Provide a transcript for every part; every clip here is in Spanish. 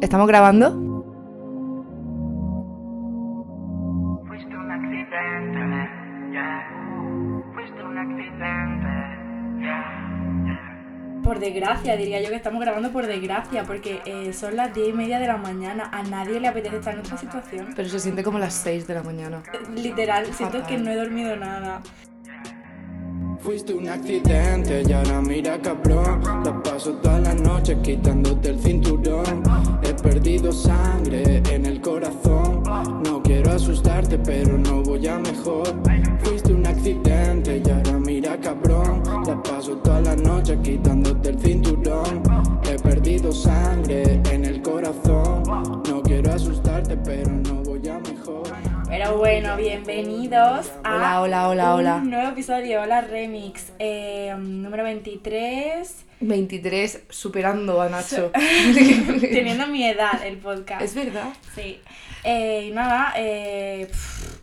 ¿Estamos grabando? Fuiste un accidente, yeah. Fuiste un accidente, yeah, yeah. Por desgracia, diría yo que estamos grabando por desgracia, porque eh, son las 10 y media de la mañana. A nadie le apetece estar en nuestra situación. Pero se siente como las 6 de la mañana. Eh, Literal, siento que no he dormido nada. Fuiste un accidente y ahora mira cabrón. Te paso toda la noche quitándote el cinturón. He perdido sangre en el corazón. No quiero asustarte pero no voy a mejor. Fuiste un accidente y ahora mira cabrón. Te paso toda la noche quitándote el cinturón. He perdido sangre en el corazón. No quiero asustarte pero no voy a mejor Bueno, bienvenidos a Hola, hola, hola, hola. un nuevo episodio, hola Remix, eh, número 23, 23 superando a Nacho. teniendo mi edad el podcast. es verdad. Sí. Eh, y nada, eh,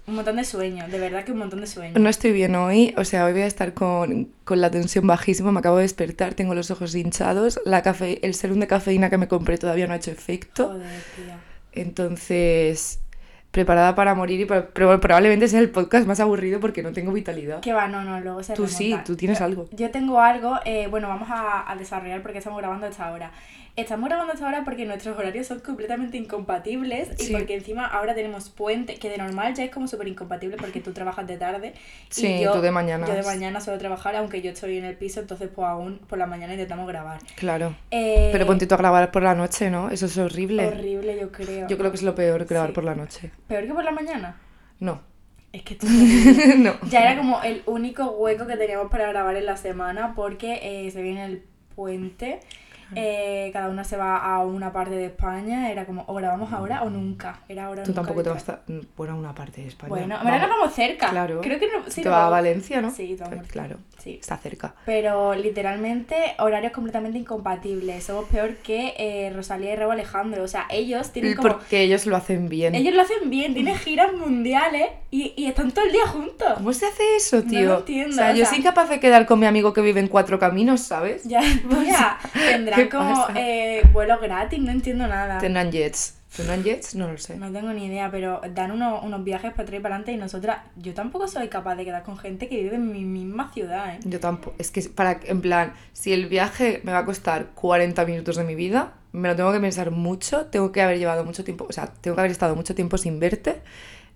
un montón de sueños, de verdad que un montón de sueños. No estoy bien hoy, o sea, hoy voy a estar con, con la tensión bajísima, me acabo de despertar, tengo los ojos hinchados, la cafe, el serum de cafeína que me compré todavía no ha hecho efecto, Joder, entonces preparada para morir y pro- pro- probablemente sea el podcast más aburrido porque no tengo vitalidad. Que va, no, no, luego se Tú sí, tú tienes algo. Yo tengo algo, eh, bueno, vamos a, a desarrollar porque estamos grabando esta hora. Estamos grabando a esta hora porque nuestros horarios son completamente incompatibles y porque encima ahora tenemos puente, que de normal ya es como súper incompatible porque tú trabajas de tarde Sí, y yo, tú de mañanas. yo de mañana suelo trabajar, aunque yo estoy en el piso, entonces pues aún por la mañana intentamos grabar. Claro. Eh, Pero ponte tú a grabar por la noche, ¿no? Eso es horrible. Horrible, yo creo. Yo creo que es lo peor grabar Sí. por la noche. ¿Peor que por la mañana? No. Es que esto es no. Ya era como el único hueco que teníamos para grabar en la semana porque eh, se viene el puente. Eh, cada una se va a una parte de España. Era como, o grabamos ahora o nunca. Era ahora o Tú nunca, tampoco te vas a estar bueno, a una parte de España. Bueno, en verdad nos vamos cerca. Claro. Creo que no, sí, te va a Valencia, ¿no? Sí, te vamos. Pues claro. Sí. Está cerca. Pero literalmente horarios completamente incompatibles. Somos peor que eh, Rosalía y Rebo Alejandro. O sea, ellos tienen como. Porque ellos lo hacen bien. Ellos lo hacen bien, tienen giras mundiales y, y están todo el día juntos. ¿Cómo se hace eso, No tío? lo entiendo, O sea, o yo sea- soy incapaz de quedar con mi amigo que vive en cuatro caminos, ¿sabes? Ya, tía, tendrán ¿Qué como eh, vuelos gratis, no entiendo nada. Tendrán jets. ¿Tendrán jets? No lo sé. No tengo ni idea, pero dan unos, unos viajes para atrás y para adelante y nosotras, yo tampoco soy capaz de quedar con gente que vive en mi misma ciudad, ¿eh? Yo tampoco. Es que para, en plan, si el viaje me va a costar 40 minutos de mi vida, me lo tengo que pensar mucho, tengo que haber llevado mucho tiempo, o sea, tengo que haber estado mucho tiempo sin verte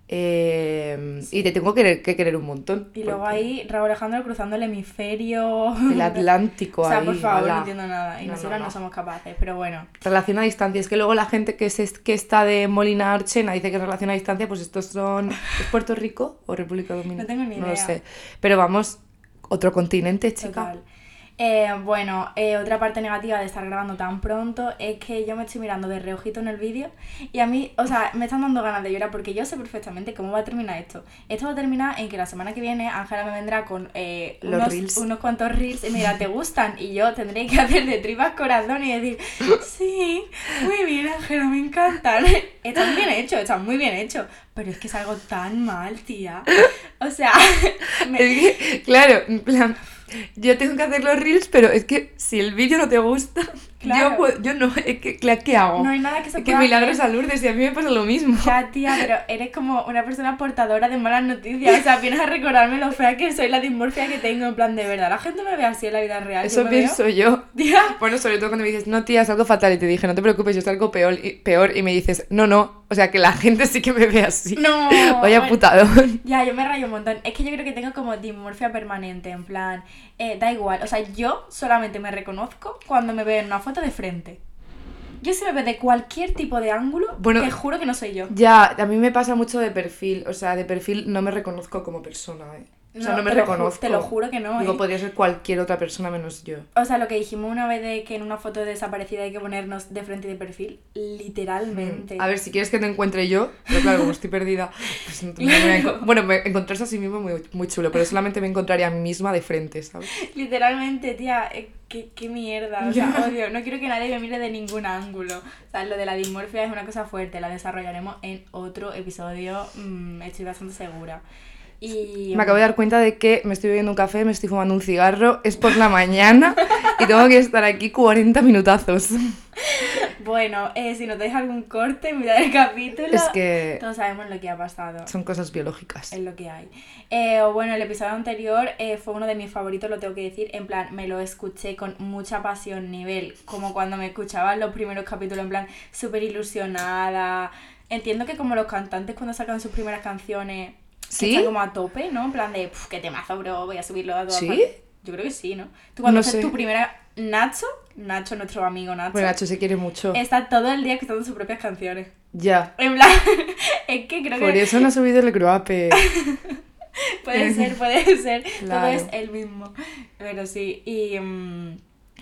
eh, y te tengo que querer, que querer un montón. Y luego ahí Raúl Alejandro cruzando el hemisferio. El Atlántico O sea, ahí. por favor, ala. no entiendo nada. Y No, no, nosotras no, no. somos capaces, pero bueno. Relación a distancia. Es que luego la gente que, se, que está de Molina Archena dice que es relación a distancia, pues estos son... ¿Es Puerto Rico o República Dominicana? No tengo ni No lo idea. sé. Pero vamos, otro continente, chica. Total. Eh, bueno, eh, otra parte negativa de estar grabando tan pronto es que yo me estoy mirando de reojito en el vídeo y a mí, o sea, me están dando ganas de llorar porque yo sé perfectamente cómo va a terminar esto. Esto va a terminar en que la semana que viene Ángela me vendrá con eh, Los unos, reels. unos cuantos reels y me dirá, ¿te gustan? Y yo tendré que hacer de tripas corazón y decir, sí, muy bien Ángela, me encantan. Están bien hechos, están muy bien hechos, pero es que es algo tan mal, tía. O sea, me- Es que, claro, en plan, yo tengo que hacer los reels, pero es que si el vídeo no te gusta, Claro. yo, puedo- yo no, es que, ¿qué hago? no hay nada que se es que pueda milagros hacer. a Lourdes y a mí me pasa lo mismo. Ya, tía, pero eres como una persona portadora de malas noticias. O sea, vienes a recordarme lo fea que soy, la dismorfia que tengo. En plan, de verdad, la gente me ve así en la vida real. Eso yo me veo- pienso yo. Tía, Bueno, sobre todo cuando me dices, no, tía, es algo fatal. Y te dije, no te preocupes, yo es algo peor y, peor. Y me dices, no, no. O sea, que la gente sí que me ve así. no. Vaya bueno, putadón. Ya, yo me rayo un montón. Es que yo creo que tengo como dismorfia permanente. En plan, eh, da igual. O sea, yo solamente me reconozco cuando me veo en una foto de frente. Yo se me ve de cualquier tipo de ángulo, Bueno, te juro que no soy yo. Ya, a mí me pasa mucho de perfil. O sea, de perfil no me reconozco como persona, ¿eh? O sea, no, me te lo ju- reconozco. te lo juro que no, Digo, ¿eh? podría ser cualquier otra persona menos yo. O sea, lo que dijimos una vez de que en una foto desaparecida hay que ponernos de frente y de perfil, literalmente. A ver, si quieres que te encuentre yo, pero claro, como estoy perdida, pues no- no me voy a Bueno, me- encontrarse a sí mismo muy, muy chulo, pero solamente me encontraría a mí misma de frente, ¿sabes? Literalmente, tía, eh, qué, qué mierda. O sea, odio. No quiero que nadie me mire de ningún ángulo. O sea, lo de la dismorfia es una cosa fuerte. La desarrollaremos en otro episodio. mm, estoy bastante segura. Y. Me acabo de dar cuenta de que me estoy bebiendo un café, me estoy fumando un cigarro, es por la mañana y tengo que estar aquí 40 minutazos. Bueno, eh, si notáis algún corte, mirad el capítulo. Es que Todos sabemos lo que ha pasado. son cosas biológicas. Es lo que hay. Eh, bueno, el episodio anterior eh, fue uno de mis favoritos, lo tengo que decir. En plan, me lo escuché con mucha pasión, nivel, como cuando me escuchaban los primeros capítulos, en plan, súper ilusionada. Entiendo que como los cantantes cuando sacan sus primeras canciones, ¿Sí? están como a tope, ¿no? En plan de, "Puf, qué temazo, bro, voy a subirlo a todas ¿Sí? partes". Yo creo que sí, ¿no? Tú cuando No haces sé. tu primera... Nacho, Nacho, nuestro amigo Nacho, Bueno, Nacho se quiere mucho. está todo el día escuchando sus propias canciones. Ya. En plan, es que creo Por que eso no ha subido el gruape. puede ser, puede ser. Todo Claro. es el mismo. Pero sí, y mm,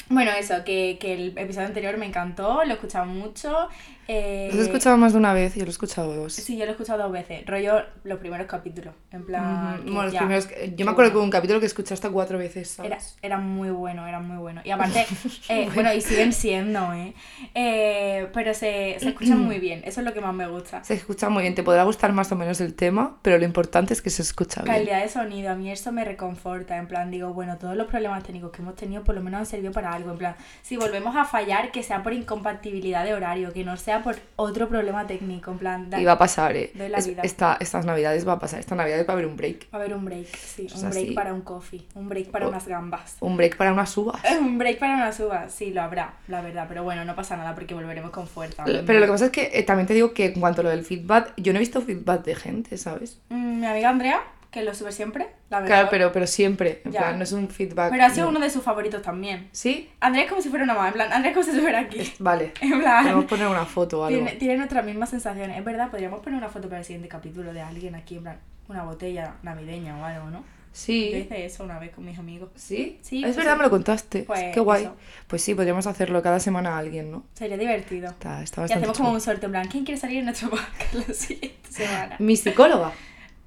bueno, eso, que, que el episodio anterior me encantó, lo he escuchado mucho. Eh, Lo he escuchado más de una vez yo lo he escuchado dos. Sí, yo lo he escuchado dos veces. Rollo los primeros capítulos. En plan. Bueno, los ya, primeros- yo me acuerdo que hubo un capítulo que escuché hasta cuatro veces, ¿sabes? Era, era muy bueno, era muy bueno. Y aparte, eh, bueno, y siguen siendo, ¿eh? Eh, pero se, se escuchan muy bien, eso es lo que más me gusta. Se escucha muy bien, te podrá gustar más o menos el tema, pero lo importante es que se escucha bien. Calidad de sonido, a mí eso me reconforta, en plan, digo, bueno, todos los problemas técnicos que hemos tenido por lo menos han servido para algo, en plan, si volvemos a fallar, que sea por incompatibilidad de horario, que no sea por otro problema técnico, en plan, da- Y va a pasar, ¿eh? Doy la Es- vida. esta- estas navidades va a pasar, esta navidad va a haber un break. va a haber un break, sí, un break así. para un coffee, un break para unas gambas. Un break para unas uvas. Un break para unas uvas, sí, lo habrá, la verdad, pero bueno, no pasa nada porque volveremos con fuerza. Pero lo que pasa es que eh, también te digo que en cuanto a lo del feedback, yo no he visto feedback de gente, ¿sabes? Mm, Mi amiga Andrea, que lo sube siempre, la verdad. Claro, pero, pero siempre, en Ya. plan, no es un feedback. Pero ha sido no. uno de sus favoritos también. ¿Sí? Andrea es como si fuera una mamá, en plan, Andrea es como si estuviera aquí. Vale. En plan, Podemos poner una foto o algo. tiene, tiene nuestras mismas sensaciones. Es verdad, podríamos poner una foto para el siguiente capítulo de alguien aquí, en plan, una botella navideña o algo, ¿no? Yo Sí. hice eso una vez con mis amigos. ¿Sí? Sí, Es pues verdad, sí. me lo contaste. Pues Qué guay. eso. Pues sí, podríamos hacerlo cada semana a alguien, ¿no? Sería divertido. Está, está Y bastante hacemos como un sorteo, en plan, ¿quién quiere salir en nuestro podcast la siguiente semana? Mi psicóloga.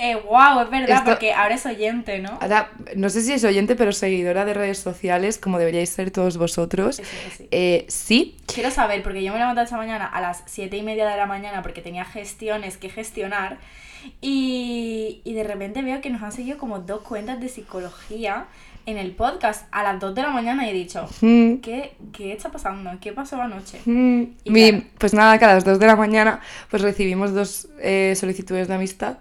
Eh, wow, es verdad, Esto- porque ahora es oyente, ¿no? Ahora, no sé si es oyente, pero seguidora de redes sociales, como deberíais ser todos vosotros. Eso, sí. Eh, sí, Quiero saber, porque yo me levanté esta mañana a las 7 y media de la mañana porque tenía gestiones que gestionar y, y de repente veo que nos han seguido como dos cuentas de psicología en el podcast a las 2 de la mañana y he dicho, Mm, ¿qué, qué está pasando? ¿Qué pasó anoche? mm. Y Mi- claro. pues nada, que a las 2 de la mañana pues recibimos dos eh, solicitudes de amistad,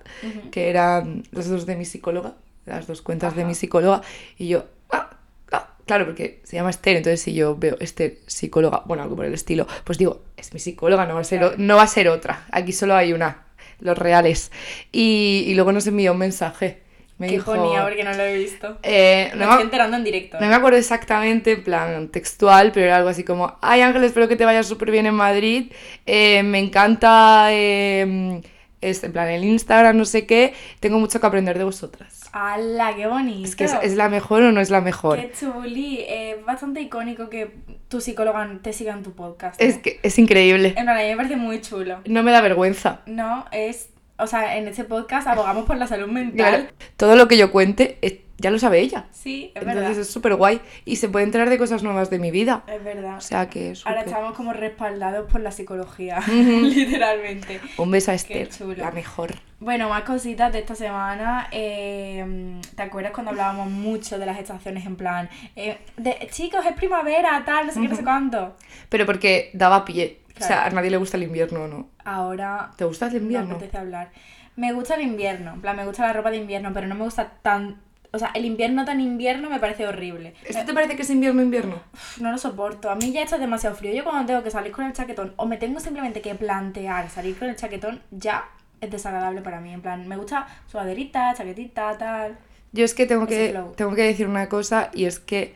que eran las dos de mi psicóloga, las dos cuentas de mi psicóloga, y yo, ah, ah, claro, porque se llama Esther, entonces si yo veo Esther psicóloga, bueno, algo por el estilo, pues digo, es mi psicóloga, no va a ser, Claro. no va a ser otra, aquí solo hay una, los reales. Y, y luego nos envió un mensaje. Me ¿Qué dijo, ponía? Porque no lo he visto. eh, Me no, estoy enterando en directo. no me acuerdo exactamente, en plan textual, pero era algo así como, ay Ángel, espero que te vayas súper bien en Madrid, eh, me encanta, eh, este, en plan el Instagram, no sé qué, tengo mucho que aprender de vosotras. ¡Hala, qué bonito! Es que es, es la mejor o no es la mejor. Qué chuli. Es bastante icónico que tu psicóloga te siga en tu podcast. Es ¿eh? que es increíble. En plan, a mí me parece muy chulo. No me da vergüenza. No, es. O sea, en este podcast abogamos por la salud mental. Todo lo que yo cuente eh, ya lo sabe ella. Sí, es Entonces verdad. es súper guay y se puede enterar de cosas nuevas de mi vida. Es verdad. O sea que es Ahora estamos como respaldados por la psicología, literalmente. Un beso a Esther, chulo. la mejor. Bueno, más cositas de esta semana. eh, ¿Te acuerdas cuando hablábamos mucho de las estaciones en plan, eh, de, chicos, es primavera, tal, no sé qué, no sé cuánto? Pero porque daba pie. O sea, a nadie le gusta el invierno, ¿no? Ahora ¿Te gusta el no me invierno? apetece hablar. Me gusta el invierno, en plan, me gusta la ropa de invierno, pero no me gusta tan... O sea, el invierno tan invierno me parece horrible. ¿Esto te parece que es invierno invierno? No lo soporto. A mí ya esto es demasiado frío. Yo cuando tengo que salir con el chaquetón o me tengo simplemente que plantear salir con el chaquetón, ya es desagradable para mí. En plan, me gusta sudaderita, chaquetita, tal. Yo es que tengo Ese que, flow. tengo que decir una cosa y es que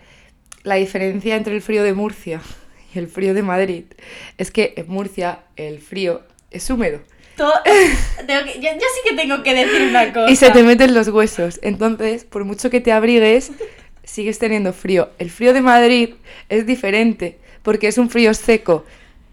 la diferencia entre el frío de Murcia y el frío de Madrid es que en Murcia el frío es húmedo Todo, tengo que- yo, yo sí que tengo que decir una cosa. y se te meten los huesos. Entonces, por mucho que te abrigues, sigues teniendo frío. El frío de Madrid es diferente porque es un frío seco.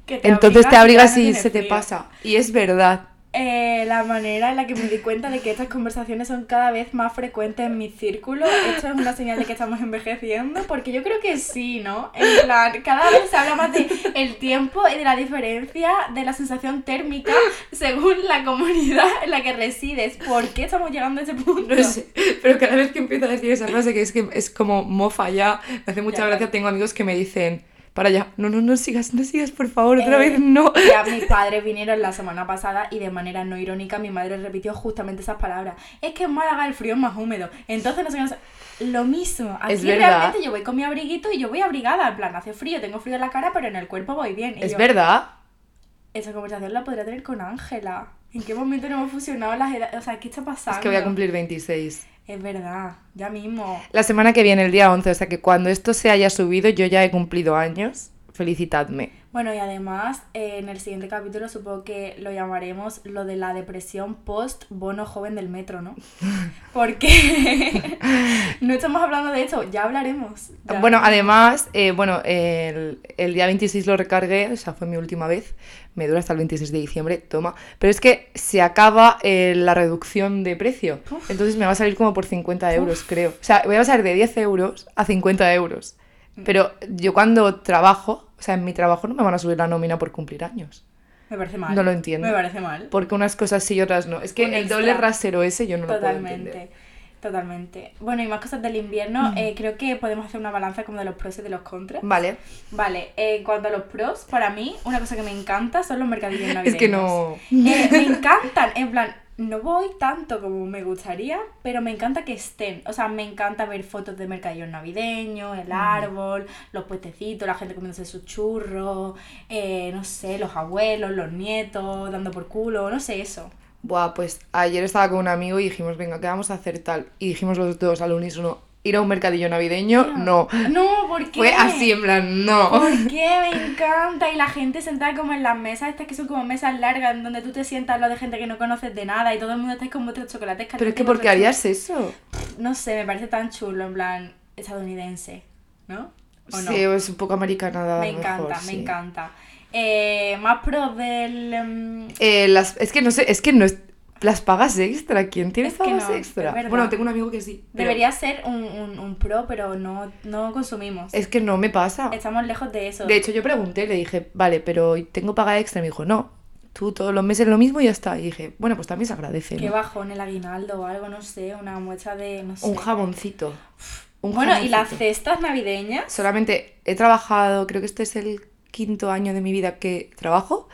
Te Entonces te abrigas no y se te pasa. Y es verdad. Eh, la manera en la que me di cuenta de que estas conversaciones son cada vez más frecuentes en mi círculo, esto es una señal de que estamos envejeciendo, porque yo creo que sí, ¿no? En plan, cada vez se habla más de el tiempo y de la diferencia de la sensación térmica según la comunidad en la que resides. ¿Por qué estamos llegando a ese punto? No sé, pero cada vez que empiezo a decir esa frase, que es que es como mofa ya, me hace mucha Ya, gracia, tengo amigos que me dicen, para allá. No, no, no sigas, no sigas, por favor, otra Eh, vez no. Ya mis padres vinieron la semana pasada y de manera no irónica mi madre repitió justamente esas palabras. Es que en Málaga el frío es más húmedo. Entonces no sé qué, no sé- Lo mismo. Aquí Es realmente yo voy con mi abriguito y yo voy abrigada. En plan, hace frío, tengo frío en la cara, pero en el cuerpo voy bien. Y Es yo, verdad. Esa conversación la podría tener con Ángela. ¿En qué momento no hemos fusionado las edades? O sea, ¿qué está pasando? Es que voy a cumplir 26. Es verdad, ya mismo. La semana que viene, el día 11, o sea que cuando esto se haya subido, yo ya he cumplido años. Felicitadme. Bueno, y además, eh, en el siguiente capítulo supongo que lo llamaremos lo de la depresión post bono joven del metro, ¿no? Porque no estamos hablando de eso, ya hablaremos. ya. Bueno, además, eh, bueno, el, el día 26 lo recargué, o sea, fue mi última vez. Me dura hasta el 26 de diciembre, toma. Pero es que se acaba eh, la reducción de precio. Uf. Entonces me va a salir como por 50 euros, creo. O sea, voy a pasar de 10 euros a 50 euros. Mm. Pero yo cuando trabajo, o sea, en mi trabajo no me van a subir la nómina por cumplir años. Me parece mal. no lo entiendo. Me parece mal. Porque unas cosas sí y otras no. Es que Un el extra. doble rasero ese yo no lo puedo Totalmente. entender. Totalmente. Bueno, y más cosas del invierno, eh, creo que podemos hacer una balanza como de los pros y de los contras. Vale. Vale, eh, en cuanto a los pros, para mí, una cosa que me encanta son los mercadillos navideños. Es que no. Eh, me encantan, en plan, no voy tanto como me gustaría, pero me encanta que estén. O sea, me encanta ver fotos de mercadillos navideños, el árbol, los puestecitos, la gente comiéndose sus churros, eh, no sé, los abuelos, los nietos, dando por culo, no sé, eso. Buah, pues ayer estaba con un amigo y dijimos, venga, ¿qué vamos a hacer tal? Y dijimos los dos al unísono, ir a un mercadillo navideño, no. No, ¿por qué? Fue así, en plan, no. ¿Por qué? Me encanta. Y la gente sentada como en las mesas, estas que son como mesas largas, en donde tú te sientas al lado de gente que no conoces de nada y todo el mundo está con vuestros chocolates Pero es que, ¿por qué harías eso? No sé, me parece tan chulo, en plan, estadounidense, ¿no? ¿O no? Sí, es un poco americanada. me encanta, mejor, me sí. encanta. Eh, más pros del... em, Eh, las, es que no sé, es que no es. Las pagas extra, ¿quién tiene Es pagas no, extra? Bueno, tengo un amigo que sí. pero Debería ser un, un, un pro, pero no, no consumimos. Es que no me pasa. Estamos lejos de eso. De hecho, yo pregunté, le dije, vale, pero ¿tengo paga extra? Y me dijo, no, tú todos los meses lo mismo y ya está. Y dije, bueno, pues también se agradece. Qué ¿no? bajón el aguinaldo o algo, no sé, una muestra de... No sé. Un jamoncito. Un Bueno, y las cestas navideñas. Solamente he trabajado, creo que este es el quinto año de mi vida que trabajo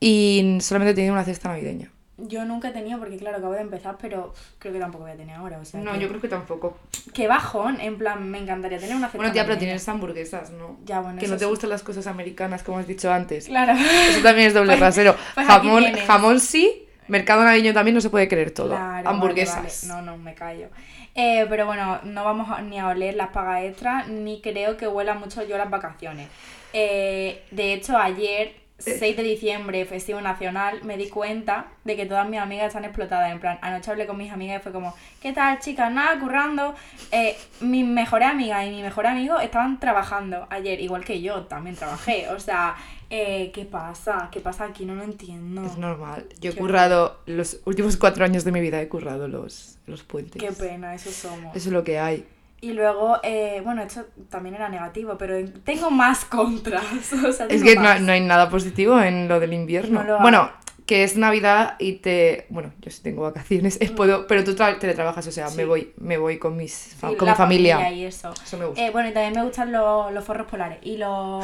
y solamente he tenido una cesta navideña. Yo nunca he tenido, porque claro, acabo de empezar, pero creo que tampoco voy a tener ahora. O sea, que- creo que tampoco. Qué bajón, en plan, me encantaría tener una Bueno, tía, pero tienes hamburguesas, ¿no? Ya, bueno, Que no te sí. gustan las cosas americanas, como has dicho antes. Claro. Eso también es doble Pues- rasero. pues jamón, jamón sí, mercado navideño también no se puede querer todo. Claro, Hamburguesas. vale, vale. No, no, me callo. Eh, pero bueno, no vamos a- ni a oler las pagas extras, ni creo que huela mucho yo las vacaciones. Eh, de hecho, ayer, 6 de diciembre, festivo nacional, me di cuenta de que todas mis amigas están explotadas. En plan, anoche hablé con mis amigas y fue como, ¿qué tal, chicas? Nada, currando. Eh, mis mejores amigas y mi mejor amigo estaban trabajando ayer, igual que yo, también trabajé. O sea, eh, ¿qué pasa? ¿Qué pasa aquí? No lo entiendo. Es normal. Yo he currado, los últimos cuatro años de mi vida he currado los, los puentes. Qué pena, eso somos. Eso es lo que hay. Y luego, eh, bueno, esto también era negativo, pero tengo más contras. O sea, Es que no, no hay nada positivo en lo del invierno. No bueno, que es Navidad y te... Bueno, yo sí tengo vacaciones, eh, puedo, pero tú tra- teletrabajas, o sea, Mm. Sí. me voy me voy con, mis, Sí, con la mi familia. y eso. Eso me gusta. Eh, bueno, y también me gustan los, los forros polares. Y los.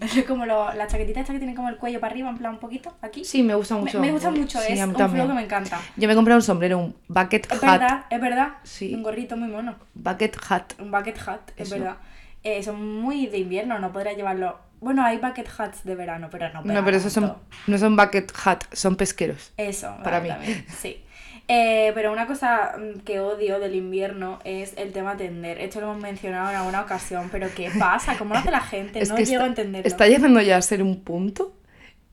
como los, las chaquetitas estas que tienen como el cuello para arriba, en plan un poquito, aquí. Sí, me gusta mucho. me gusta mucho, Sí, es un flow que me encanta. Yo me he comprado un sombrero, un bucket Es hat. verdad, es verdad. Sí. Un gorrito muy mono. Bucket hat. Un bucket hat, es Eso. verdad. Eh, son muy de invierno, no podría llevarlo. Bueno, hay bucket hats de verano, pero no. No, pero esos son, no son bucket hat, son pesqueros. Eso, Para vale, mí. también, sí. Eh, pero una cosa mm, que odio del invierno es el tema tender. Esto lo hemos mencionado en alguna ocasión, pero ¿qué pasa? ¿Cómo lo hace la gente? no llego está, a entenderlo. está llegando ya a ser un punto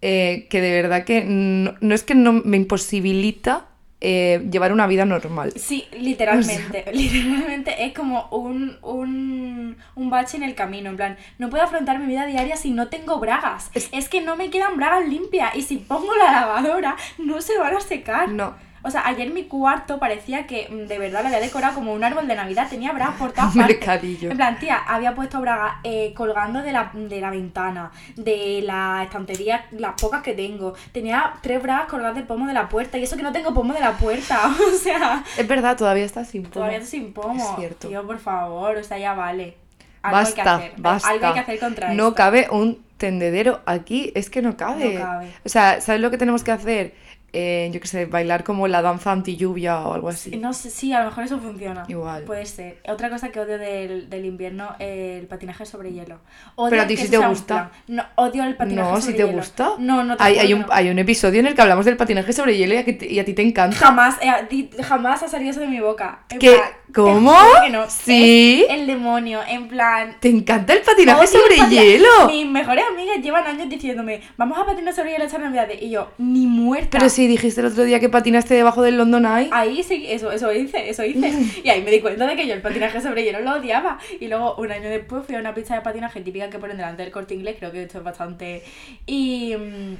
eh, que de verdad que no, no es que no me imposibilita eh, llevar una vida normal. Sí, literalmente. Literalmente es como un, un, un bache en el camino. En plan, no puedo afrontar mi vida diaria si no tengo bragas. Es- Es, que no me quedan bragas limpias. Y si pongo la lavadora, no se van a secar. No. O sea, ayer mi cuarto parecía que mm, de verdad lo había decorado como un árbol de Navidad. Tenía bragas por todas partes. En plan, tía, había puesto bragas eh, colgando de la, de la ventana, de la estantería, las pocas que tengo. Tenía tres bragas colgadas del pomo de la puerta. Y eso que no tengo pomo de la puerta. O sea, Es verdad, todavía está sin pomo. todavía sin pomo. Es cierto. Tío, por favor, o sea, ya vale. algo hay que basta, hacer. basta. Algo hay que hacer contra No esto. cabe un tendedero aquí, es que no cabe. No cabe. O sea, ¿sabes lo que tenemos que hacer? Eh, yo qué sé, bailar como la danza anti lluvia o algo así. No sé, sí, a lo mejor eso funciona. Igual. Puede ser. Otra cosa que odio del, del invierno, el patinaje sobre hielo. Odio Pero a ti sí te gusta. No, odio el patinaje No, sobre si te hielo. gusta. No, no te hay, hay, un, no. hay un episodio en el que hablamos del patinaje sobre hielo y a, que te- y a ti te encanta. Jamás, eh, jamás ha salido eso de mi boca. En ¿Qué? plan, te ¿Cómo? que no. ¿Sí? Es el demonio, en plan. ¿Te encanta el patinaje odio el sobre hielo? Mis mejores amigas llevan años diciéndome, vamos a patinar sobre hielo esta navidad. Y yo, ni muerta. Pero si dijiste el otro día que patinaste debajo del London Eye. Ahí sí, eso, eso hice, eso hice. Y ahí me di cuenta de que yo el patinaje sobre hielo lo odiaba. Y luego, un año después, fui a una pista de patinaje típica que ponen delante del corte inglés. Creo que esto es bastante. Y. mm,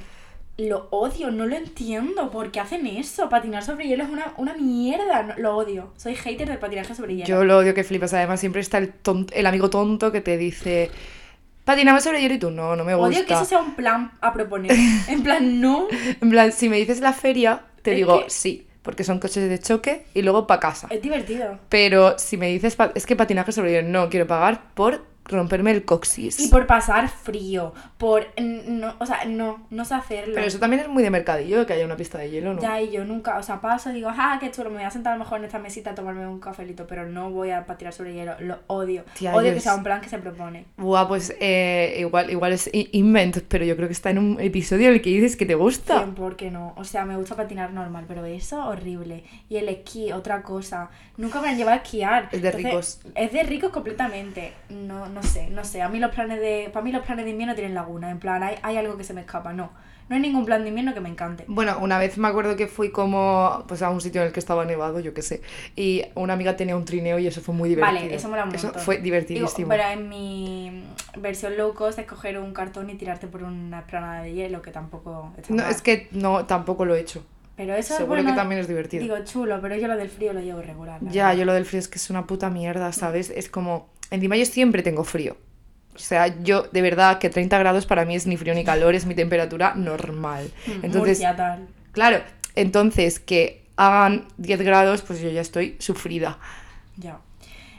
lo odio, no lo entiendo. ¿Por qué hacen eso? Patinar sobre hielo es una, una mierda. no- lo odio. Soy hater del patinaje sobre hielo. Yo lo odio que flipas. Además, siempre está el, ton- el amigo tonto que te dice. Patinamos sobre hielo y tú no, no me gusta. Odio que eso sea un plan a proponer. En plan, no. En plan, si me dices la feria, te Es digo que- sí, porque son coches de choque y luego para casa. Es divertido. Pero si me dices, es que patinaje sobre hielo, no quiero pagar por romperme el coxis. Y por pasar frío. Por. No, o sea, no, no sé hacerlo. Pero eso también es muy de mercadillo, que haya una pista de hielo, ¿no? Ya, y yo nunca, o sea, paso y digo, ah, qué chulo, me voy a sentar a lo mejor en esta mesita a tomarme un cafelito, pero no voy a patinar sobre hielo, lo odio. Tía, odio que es- sea un plan que se propone. Buah, pues eh, igual, igual es invent, pero yo creo que está en un episodio en el que dices que te gusta. Bien, ¿por qué no? O sea, me gusta patinar normal, pero eso, horrible. Y el esquí, otra cosa. Nunca me han llevado a esquiar. Es de ricos. Es de ricos completamente. No, no sé, no sé. A mí los planes de. Para mí los planes de invierno tienen laguna. En plan, hay, hay algo que se me escapa. No. No hay ningún plan de invierno que me encante. Bueno, una vez me acuerdo que fui como pues a un sitio en el que estaba nevado, yo qué sé, y una amiga tenía un trineo y eso fue muy divertido. Vale, eso mola un Eso fue Digo, divertidísimo. pero en mi versión low cost es coger un cartón y tirarte por una planada de hielo, que tampoco No, mal. es que no, tampoco lo he hecho. Pero eso es Seguro bueno, que también es divertido. Digo, chulo, pero yo lo del frío lo llevo regular. la Ya, verdad. yo lo del frío es que es una puta mierda, ¿sabes? Es como, encima yo siempre tengo frío. O sea, yo de verdad que 30 grados para mí es ni frío ni calor, es mi temperatura normal. Mm, Entonces, Murcia, tal. claro, entonces que hagan 10 grados, pues yo ya estoy sufrida. Ya.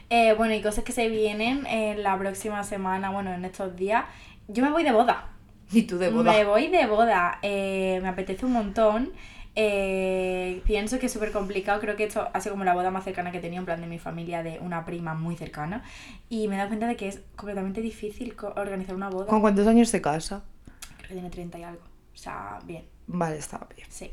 Eh, bueno, y cosas que se vienen en la próxima semana, bueno, en estos días. Yo me voy de boda. Y tú de boda. Me voy de boda. Eh, me apetece un montón. Eh, pienso que es súper complicado. Creo que esto ha sido como la boda más cercana que he tenido, en plan de mi familia, de una prima muy cercana. Y me he dado cuenta de que es completamente difícil organizar una boda. ¿Con cuántos años se casa? Creo que tiene 30 y algo. O sea, bien, Vale, está bien. sí.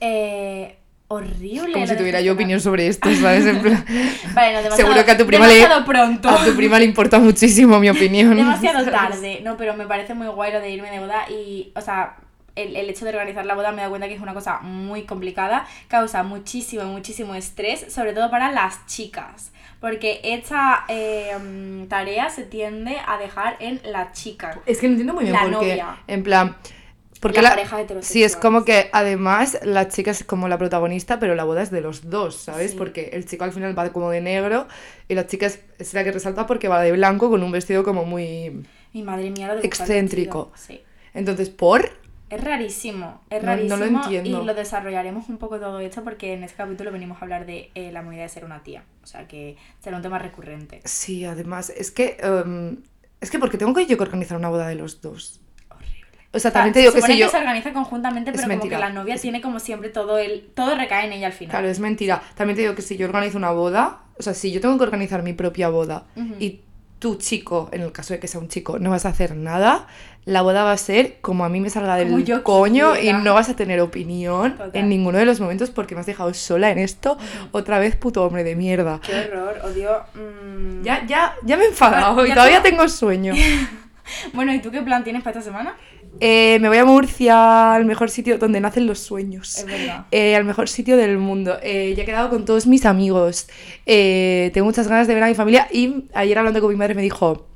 Eh, horrible. Como si tuviera yo opinión sobre esto, ¿sabes? En plan, Vale, no, demasiado, Seguro que a tu prima le, pronto. a tu prima le importa muchísimo mi opinión. demasiado ¿sabes? tarde, no, pero me parece muy guay lo de irme de boda y, o sea, el, el hecho de organizar la boda me da cuenta que es una cosa muy complicada, causa muchísimo, muchísimo estrés, sobre todo para las chicas, porque esta eh, mm, tarea se tiende a dejar en la chica. Es que no entiendo muy bien La por qué. novia. En plan. Porque La la, pareja sí, es como que además la chica es como la protagonista, pero la boda es de los dos, ¿sabes? Sí. Porque el chico al final va como de negro y la chica es, es la que resalta porque va de blanco con un vestido como muy... Mi madre mía lo de Excéntrico. Sí. Entonces, ¿por? Es rarísimo, es No- no rarísimo lo entiendo. y lo desarrollaremos un poco todo esto porque en este capítulo venimos a hablar de eh, la movida de ser una tía, o sea que será un tema recurrente. Sí, además, es que... em, es que porque tengo que yo que organizar una boda de los dos. Horrible. O sea, O sea, también te digo se que si yo... se organiza conjuntamente, Es pero como mentira. que la novia tiene como siempre todo el todo recae en ella al final. Claro, es mentira. También te digo que si yo organizo una boda, o sea, si yo tengo que organizar mi propia boda y tú, chico, en el caso de que sea un chico, no vas a hacer nada, la boda va a ser como a mí me salga Como del yo coño y no vas a tener opinión Total. en ninguno de los momentos porque me has dejado sola en esto. Otra vez, puto hombre de mierda. Qué horror, odio. mm. Ya, ya, ya me he enfadado Ah, y todavía te- tengo sueño. Bueno, ¿y tú qué plan tienes para esta semana? Eh, me voy a Murcia, al mejor sitio donde nacen los sueños. Es verdad. Eh, al mejor sitio del mundo. Eh, ya he quedado con todos mis amigos. Eh, tengo muchas ganas de ver a mi familia. Y ayer hablando con mi madre me dijo,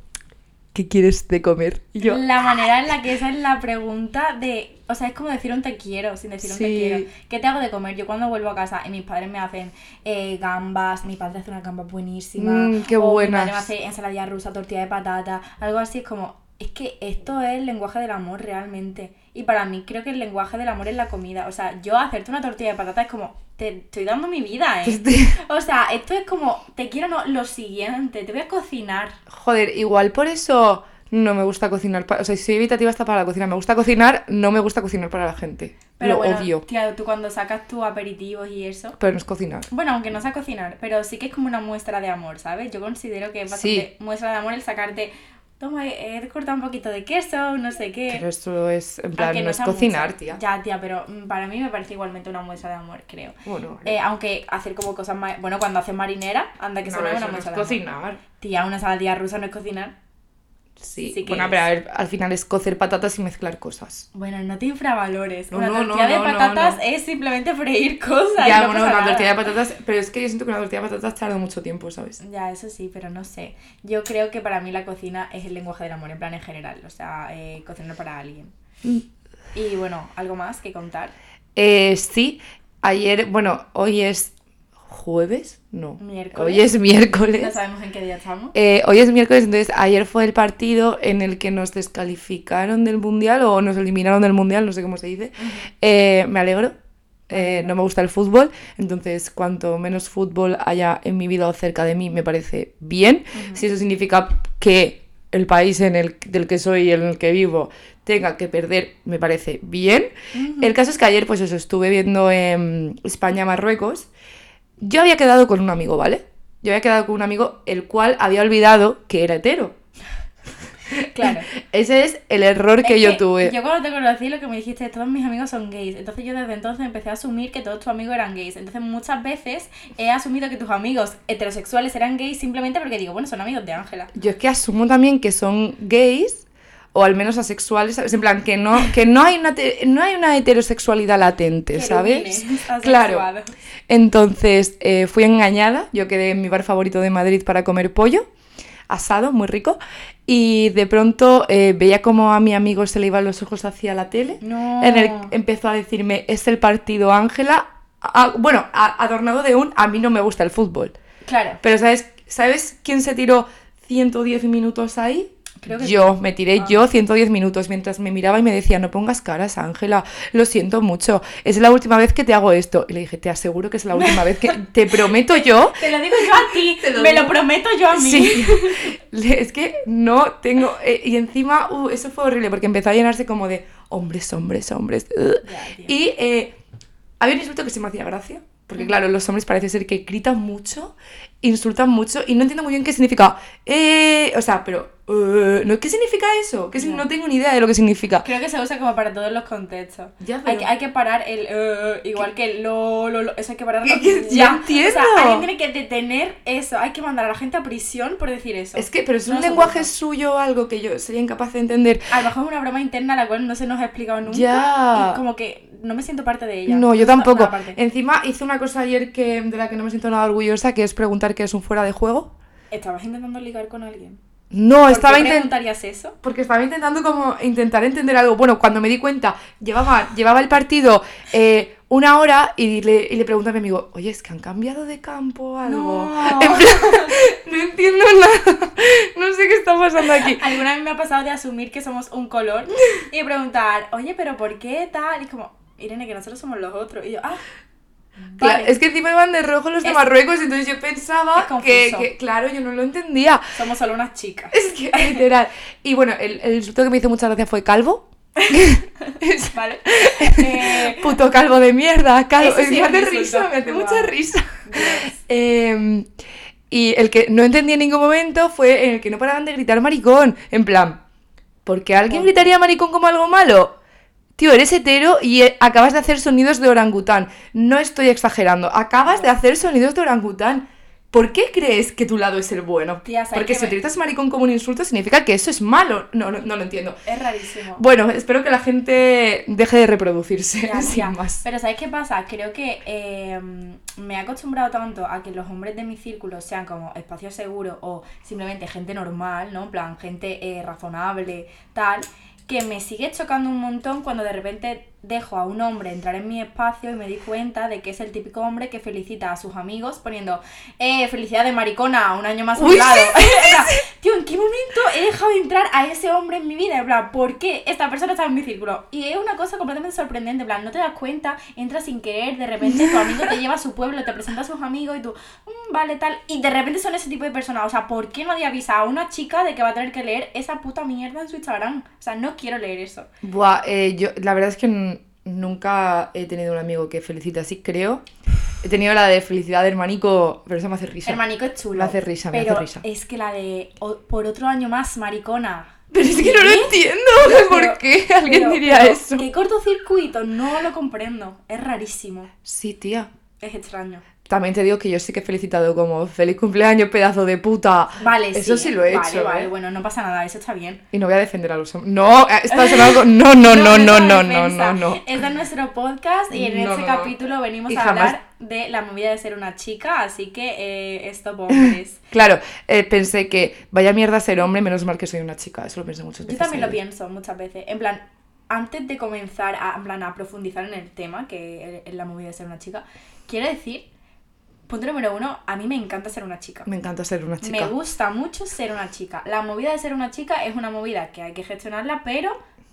¿qué quieres de comer? Y yo, La manera en la que esa es la pregunta de. O sea, es como decir un te quiero sin decir un te quiero. ¿Qué te hago de comer? Yo cuando vuelvo a casa y mis padres me hacen gambas, mi padre hace una gamba buenísima. Mm, qué o buenas. Mi madre me hace ensaladilla rusa, tortilla de patata, algo así es como. Es que esto es el lenguaje del amor realmente. Y para mí creo que el lenguaje del amor es la comida. O sea, yo hacerte una tortilla de patata es como, te estoy dando mi vida, ¿eh? O sea, esto es como, te quiero no, lo siguiente, te voy a cocinar. Joder, igual por eso no me gusta cocinar. O sea, soy evitativa hasta para la cocina. Me gusta cocinar, no me gusta cocinar para la gente. Pero Lo bueno, odio. tía, tú cuando sacas tus aperitivos y eso... Pero no es cocinar. Bueno, aunque no sea cocinar, pero sí que es como una muestra de amor, ¿sabes? Yo considero que es bastante muestra de amor el sacarte... Toma, he he cortado un poquito de queso, no sé qué. Pero esto es, en plan, Aunque no es cocinar, tía. Ya, tía, pero mm, para mí me parece igualmente una muestra de amor, creo. Bueno, Eh, aunque hacer como cosas más... Bueno, cuando haces marinera, anda que no, no una no es muestra de amor. cocinar. Tía, una saladilla rusa no es cocinar. Sí, Sí que bueno, es. pero a ver, al final es cocer patatas y mezclar cosas. Bueno, no te infravalores. No, una no, no, tortilla de no, patatas no. es simplemente freír cosas. ya, no bueno, una nada. tortilla de patatas, pero es que yo siento que una tortilla de patatas tarda mucho tiempo, ¿sabes? Ya, eso sí, pero no sé. Yo creo que para mí la cocina es el lenguaje del amor, en plan en general. O sea, eh, cocinar para alguien. Mm. Y bueno, ¿algo más que contar? Eh, sí, ayer, bueno, hoy es jueves, no. Miércoles. Hoy es miércoles. No sabemos en qué día estamos. Eh, hoy es miércoles, entonces ayer fue el partido en el que nos descalificaron del mundial o nos eliminaron del mundial, no sé cómo se dice. Eh, me alegro. eh, no me gusta el fútbol, entonces cuanto menos fútbol haya en mi vida o cerca de mí me parece bien. Si eso significa que el país en el, del que soy y en el que vivo tenga que perder, me parece bien. El caso es que ayer, pues eso, estuve viendo em, España-Marruecos. Yo había quedado con un amigo, ¿vale? Yo había quedado con un amigo el cual había olvidado que era hetero. Claro. Ese es el error que Es yo tuve. Yo cuando te conocí lo que me dijiste, todos mis amigos son gays. Entonces yo desde entonces empecé a asumir que todos tus amigos eran gays. Entonces muchas veces he asumido que tus amigos heterosexuales eran gays simplemente porque digo, bueno, son amigos de Ángela. Yo es que asumo también que son gays o al menos asexuales, ¿sabes? En plan, que no, que no, hay, una no hay una heterosexualidad latente, ¿sabes? Claro. Entonces eh, fui engañada, yo quedé en mi bar favorito de Madrid para comer pollo, asado, muy rico, y de pronto eh, veía como a mi amigo se le iban los ojos hacia la tele, No. en el empezó a decirme, es el partido Ángela, Ah, bueno, a- adornado de un, a mí no me gusta el fútbol. Claro. Pero ¿sabes, ¿sabes quién se tiró 110 minutos ahí? Creo que yo, sí. me tiré Ah. yo 110 minutos mientras me miraba y me decía, no pongas caras, Ángela, lo siento mucho, es la última vez que te hago esto. Y le dije, te aseguro que es la última vez que te prometo yo. Te lo digo yo a ti, lo me digo. lo prometo yo a mí. Sí, es que no tengo... eh, y encima, uh, eso fue horrible porque empezó a llenarse como de hombres, hombres, hombres. y eh, había un insulto que se me hacía gracia. Porque claro, los hombres parece ser que gritan mucho, insultan mucho y no entiendo muy bien qué significa. Eh, o sea, pero... ¿no? ¿Qué significa eso? ¿Qué, No. no tengo ni idea de lo que significa. Creo que se usa como para todos los contextos. Ya, hay, que, hay que parar el eh, igual que el lo, lo, lo, eso hay que pararlo. Ya. no entiendo. O sea, alguien tiene que detener eso. Hay que mandar a la gente a prisión por decir eso. Es que, pero es un No lenguaje soporto. suyo o algo que yo sería incapaz de entender. A lo mejor es una broma interna la cual no se nos ha explicado nunca. Ya. Y como que no me siento parte de ella. No, yo tampoco. Encima hice una cosa ayer que, de la que no me siento nada orgullosa, que es preguntar qué es un fuera de juego. ¿Estabas intentando ligar con alguien? No, ¿Por estaba intentando... preguntarías eso? Porque estaba intentando como intentar entender algo. Bueno, cuando me di cuenta, llevaba, llevaba el partido eh, una hora y le, y le pregunto a mi amigo, oye, es que han cambiado de campo o algo. No. En plan, no entiendo nada. No sé qué está pasando aquí. Alguna vez me ha pasado de asumir que somos un color y preguntar, oye, pero ¿por qué tal? Y es como, Irene, que nosotros somos los otros. Y yo, ah, Vale, Es que encima iban de rojo los de Es- Marruecos, entonces yo pensaba que, que, claro, yo no lo entendía. somos solo unas chicas. Es que, literal. Y bueno, el, el insulto que me hizo mucha gracia fue calvo. Es- ¿Vale? Eh, Puto calvo de mierda, calvo. Sí me hace risa, me hace mucha risa. Eh, y el que no entendí en ningún momento fue en el que no paraban de gritar maricón. En plan, ¿por qué alguien ¿Por gritaría maricón como algo malo? Tío, eres hetero y eh, acabas de hacer sonidos de orangután. No estoy exagerando. Acabas de hacer sonidos de orangután. ¿Por qué crees que tu lado es el bueno? Tía, ¿sabes Porque si utilizas maricón como un insulto significa que eso es malo. No, no, no lo entiendo. Es rarísimo. Bueno, espero que la gente deje de reproducirse, Ya, sin ya. más. Pero ¿sabes qué pasa? Creo que eh, me he acostumbrado tanto a que los hombres de mi círculo sean como espacios seguros o simplemente gente normal, ¿no? En plan, gente eh, razonable, tal, que me sigue chocando un montón cuando de repente dejo a un hombre entrar en mi espacio y me di cuenta de que es el típico hombre que felicita a sus amigos poniendo eh, felicidad de maricona, un año más a un Uy, lado. sí, plan, Tío, ¿en qué momento he dejado de entrar a ese hombre en mi vida? En plan, ¿por qué esta persona está en mi círculo? Y es una cosa completamente sorprendente, en plan, no te das cuenta, entras sin querer, de repente tu amigo te lleva a su pueblo, te presenta a sus amigos y tú, "Mm, vale, tal, y de repente son ese tipo de personas. O sea, ¿por qué nadie avisa a una chica de que va a tener que leer esa puta mierda en su Instagram? O sea, no quiero leer eso. Buah, eh, yo, la verdad es que nunca he tenido un amigo que felicite así, creo. He tenido la de felicidad de hermanico, pero eso me hace risa. Hermanico es chulo. Me hace risa, me hace risa. es que la de o- por otro año más, maricona. Pero es que no lo ¿Qué? entiendo. ¿Por Pero- qué alguien pero- diría eso? ¿Qué cortocircuito? No lo comprendo. Es rarísimo. Sí, tía. Es extraño. También te digo que yo sí que he felicitado como feliz cumpleaños, pedazo de puta. Vale, Eso sí lo he vale, hecho. Vale, ¿eh? bueno, no pasa nada, eso está bien. Y no voy a defender a los hombres. No, eh, está sonando algo. No, no, no, no, no, no, no, no. Este es nuestro podcast y en No, este no, no. capítulo venimos Y a jamás- hablar de la movida de ser una chica, así que eh, stop hombres. Claro, eh, pensé que vaya mierda ser hombre, menos mal que soy una chica. Eso lo pensé muchas Yo veces. también lo pienso muchas veces. En plan, antes de comenzar a, en plan, a profundizar en el tema, que es la movida de ser una chica, quiero decir, punto número uno, a mí me encanta ser una chica. Me encanta ser una chica. Me gusta mucho ser una chica. La movida de ser una chica es una movida que hay que gestionarla, pero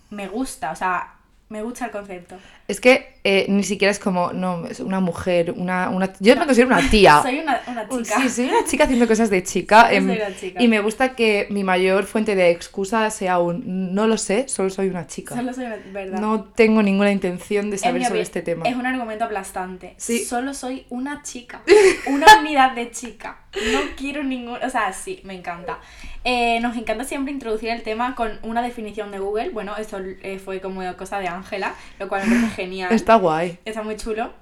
me gusta, o sea, me gusta el concepto. Es que eh, ni siquiera es como, no, es una mujer, una, una... Yo me considero una tía. Soy una, una chica. Sí, soy una chica haciendo cosas de chica. Em, soy una chica. Y me gusta que mi mayor fuente de excusa sea un, no lo sé, solo soy una chica. Solo soy una, ¿verdad? No tengo ninguna intención de saber sobre este tema. Es un argumento aplastante. Sí. Solo soy una chica. Una unidad de chica. No quiero ningún. O sea, sí, me encanta. Eh, nos encanta siempre introducir el tema con una definición de Google. Bueno, esto eh, fue como cosa de Ángela, lo cual me parece genial. Está guay. Está muy chulo.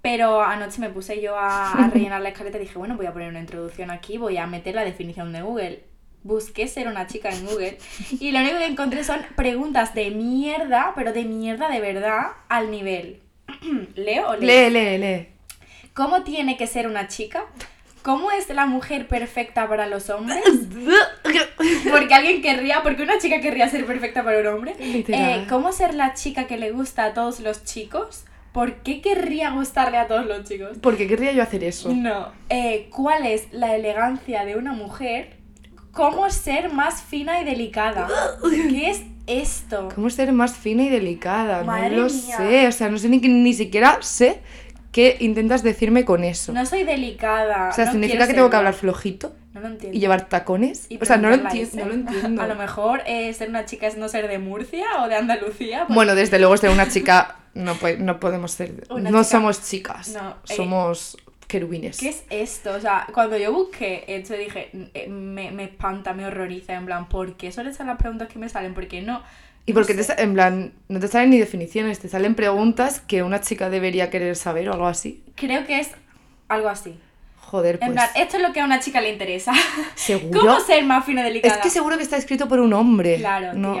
Pero anoche me puse yo a, a rellenar la escaleta y dije, bueno, voy a poner una introducción aquí, voy a meter la definición de Google. Busqué ser una chica en Google y lo único que encontré son preguntas de mierda, pero de mierda de verdad al nivel. ¿Leo o leo? Lee, lee, lee. ¿Cómo tiene que ser una chica? ¿Cómo es la mujer perfecta para los hombres? Porque alguien querría, porque una chica querría ser perfecta para un hombre. Eh, ¿Cómo ser la chica que le gusta a todos los chicos? ¿Por qué querría gustarle a todos los chicos? ¿Por qué querría yo hacer eso? No. Eh, ¿Cuál es la elegancia de una mujer? ¿Cómo ser más fina y delicada? ¿Qué es esto? ¿Cómo ser más fina y delicada? Madre no lo mía. sé, o sea, no sé ni, ni siquiera sé qué intentas decirme con eso. No soy delicada. o sea, no ¿significa que tengo que hablar flojito No lo entiendo. y llevar tacones? Y o sea, no lo, entiendo, no lo entiendo. A lo mejor eh, ser una chica es no ser de Murcia o de Andalucía. pues- Bueno, desde luego ser una chica no, po- no podemos ser... Una no chica- somos chicas, No, eh, somos querubines. ¿Qué es esto? O sea, cuando yo busqué esto dije, eh, me, me espanta, me horroriza, en plan, ¿por qué suelen ser las preguntas que me salen? ¿Por qué no? Y No porque te, sé. sa- en plan, no te salen ni definiciones, te salen preguntas que una chica debería querer saber o algo así. Creo que es algo así. Joder, pues... En plan, esto es lo que a una chica le interesa. ¿Seguro? ¿Cómo ser más fina y delicada? Es que seguro que está escrito por un hombre. Claro, no.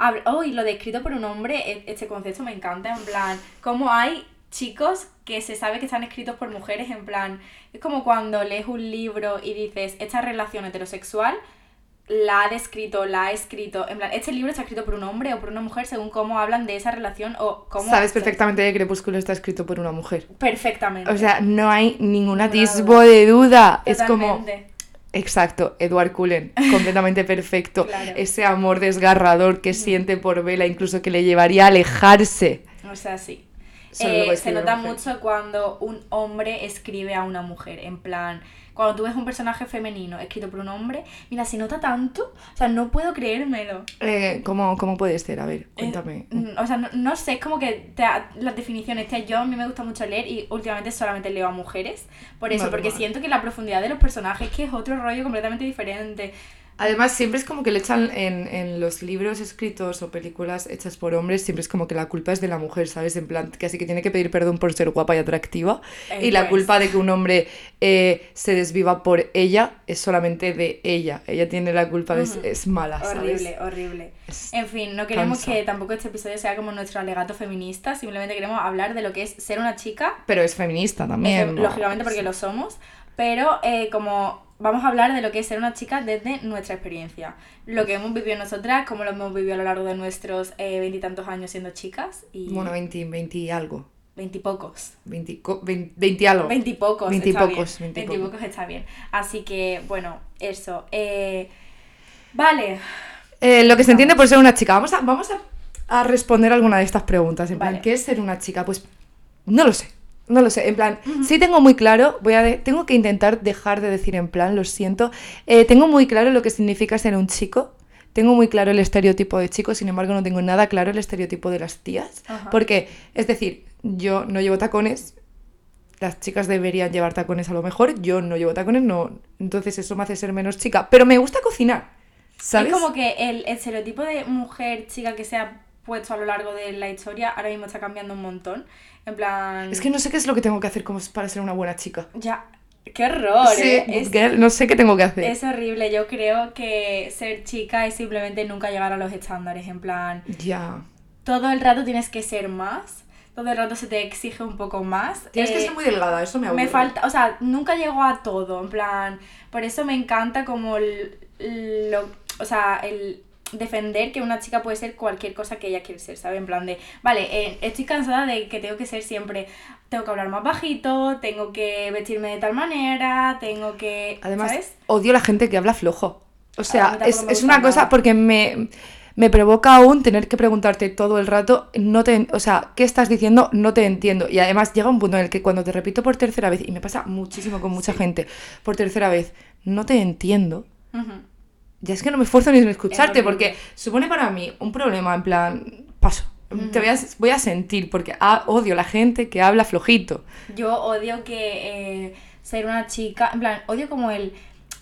Habla- Oh, y lo de escrito por un hombre, e- este concepto me encanta, en plan, cómo hay chicos que se sabe que están escritos por mujeres, en plan, es como cuando lees un libro y dices, esta relación heterosexual la ha descrito, la ha escrito, en plan, este libro está escrito por un hombre o por una mujer según cómo hablan de esa relación o cómo... Sabes perfectamente que Crepúsculo está escrito por una mujer. Perfectamente. O sea, no hay ningún Ninguna atisbo de duda. Es como... Exacto, Edward Cullen, completamente perfecto. Claro. Ese amor desgarrador que siente por Bella, incluso que le llevaría a alejarse. O sea, sí. Eh, se nota mujer. mucho cuando un hombre escribe a una mujer. En plan, cuando tú ves un personaje femenino escrito por un hombre, mira, se nota tanto. O sea, no puedo creérmelo. Eh, ¿cómo, ¿Cómo puede ser? A ver, Eh, cuéntame. mm, o sea, no, no sé, es como que te las definiciones. te- yo a mí me gusta mucho leer y últimamente solamente leo a mujeres. Por eso, porque siento que la profundidad de los personajes que es otro rollo completamente diferente. Además, siempre es como que le echan en, en los libros escritos o películas hechas por hombres, siempre es como que la culpa es de la mujer, ¿sabes? En plan, que así que tiene que pedir perdón por ser guapa y atractiva. Eh, y la pues. culpa de que un hombre eh, se desviva por ella es solamente de ella. Ella tiene la culpa, de, Ujú. es mala, ¿sabes? Horrible, horrible. Es- En fin, no queremos cansa. que tampoco este episodio sea como nuestro alegato feminista, simplemente queremos hablar de lo que es ser una chica Pero es feminista también. ¿no? lógicamente porque lo somos, pero eh, como vamos a hablar de lo que es ser una chica desde nuestra experiencia. Lo que hemos vivido nosotras, cómo lo hemos vivido a lo largo de nuestros eh, veintitantos años siendo chicas y Bueno, 20, 20 y algo. veintipocos. 20, co- 20, 20 y algo. Veintipocos. Veintipocos, está bien. veintipocos. Está bien. Así que, bueno, eso. Eh, vale. Eh, lo que se entiende por ser una chica. Vamos a, vamos a, a responder alguna de estas preguntas. En plan. ¿qué es ser una chica? Pues no lo sé. No lo sé. En plan, sí tengo muy claro, voy a de- tengo que intentar dejar de decir en plan, lo siento. Eh, tengo muy claro lo que significa ser un chico. Tengo muy claro el estereotipo de chico, sin embargo no tengo nada claro el estereotipo de las tías. Porque, es decir, yo no llevo tacones, las chicas deberían llevar tacones a lo mejor, yo no llevo tacones, no. Entonces eso me hace ser menos chica. Pero me gusta cocinar. ¿Sabes? Es como que el, el estereotipo de mujer chica que se ha puesto a lo largo de la historia ahora mismo está cambiando un montón. En plan. Es que no sé qué es lo que tengo que hacer como para ser una buena chica. Ya. ¡Qué horror! Sí, ¿eh? Es, girl, no sé qué tengo que hacer. es horrible. Yo creo que ser chica es simplemente nunca llegar a los estándares. En plan. Ya. Todo el rato tienes que ser más. Todo el rato se te exige un poco más. Tienes que Eh, ser muy delgada, eso me aburre. Me falta, o sea, nunca llego a todo, en plan, por eso me encanta como el, lo, o sea, el defender que una chica puede ser cualquier cosa que ella quiere ser, ¿sabes? En plan de, vale, eh, estoy cansada de que tengo que ser siempre, tengo que hablar más bajito, tengo que vestirme de tal manera, tengo que, Además, ¿sabes? odio la gente que habla flojo. O sea, es, es una cosa porque me, me provoca aún tener que preguntarte todo el rato, no te, o sea, ¿qué estás diciendo? No te entiendo. Y además llega un punto en el que cuando te repito por tercera vez, y me pasa muchísimo con mucha gente, por tercera vez, no te entiendo. Ujú. Ya es que no me esfuerzo ni en escucharte, porque supone para mí un problema, en plan, paso. Te voy a, voy a sentir, porque ah, odio la gente que habla flojito. Yo odio que eh, ser una chica, en plan, odio como el...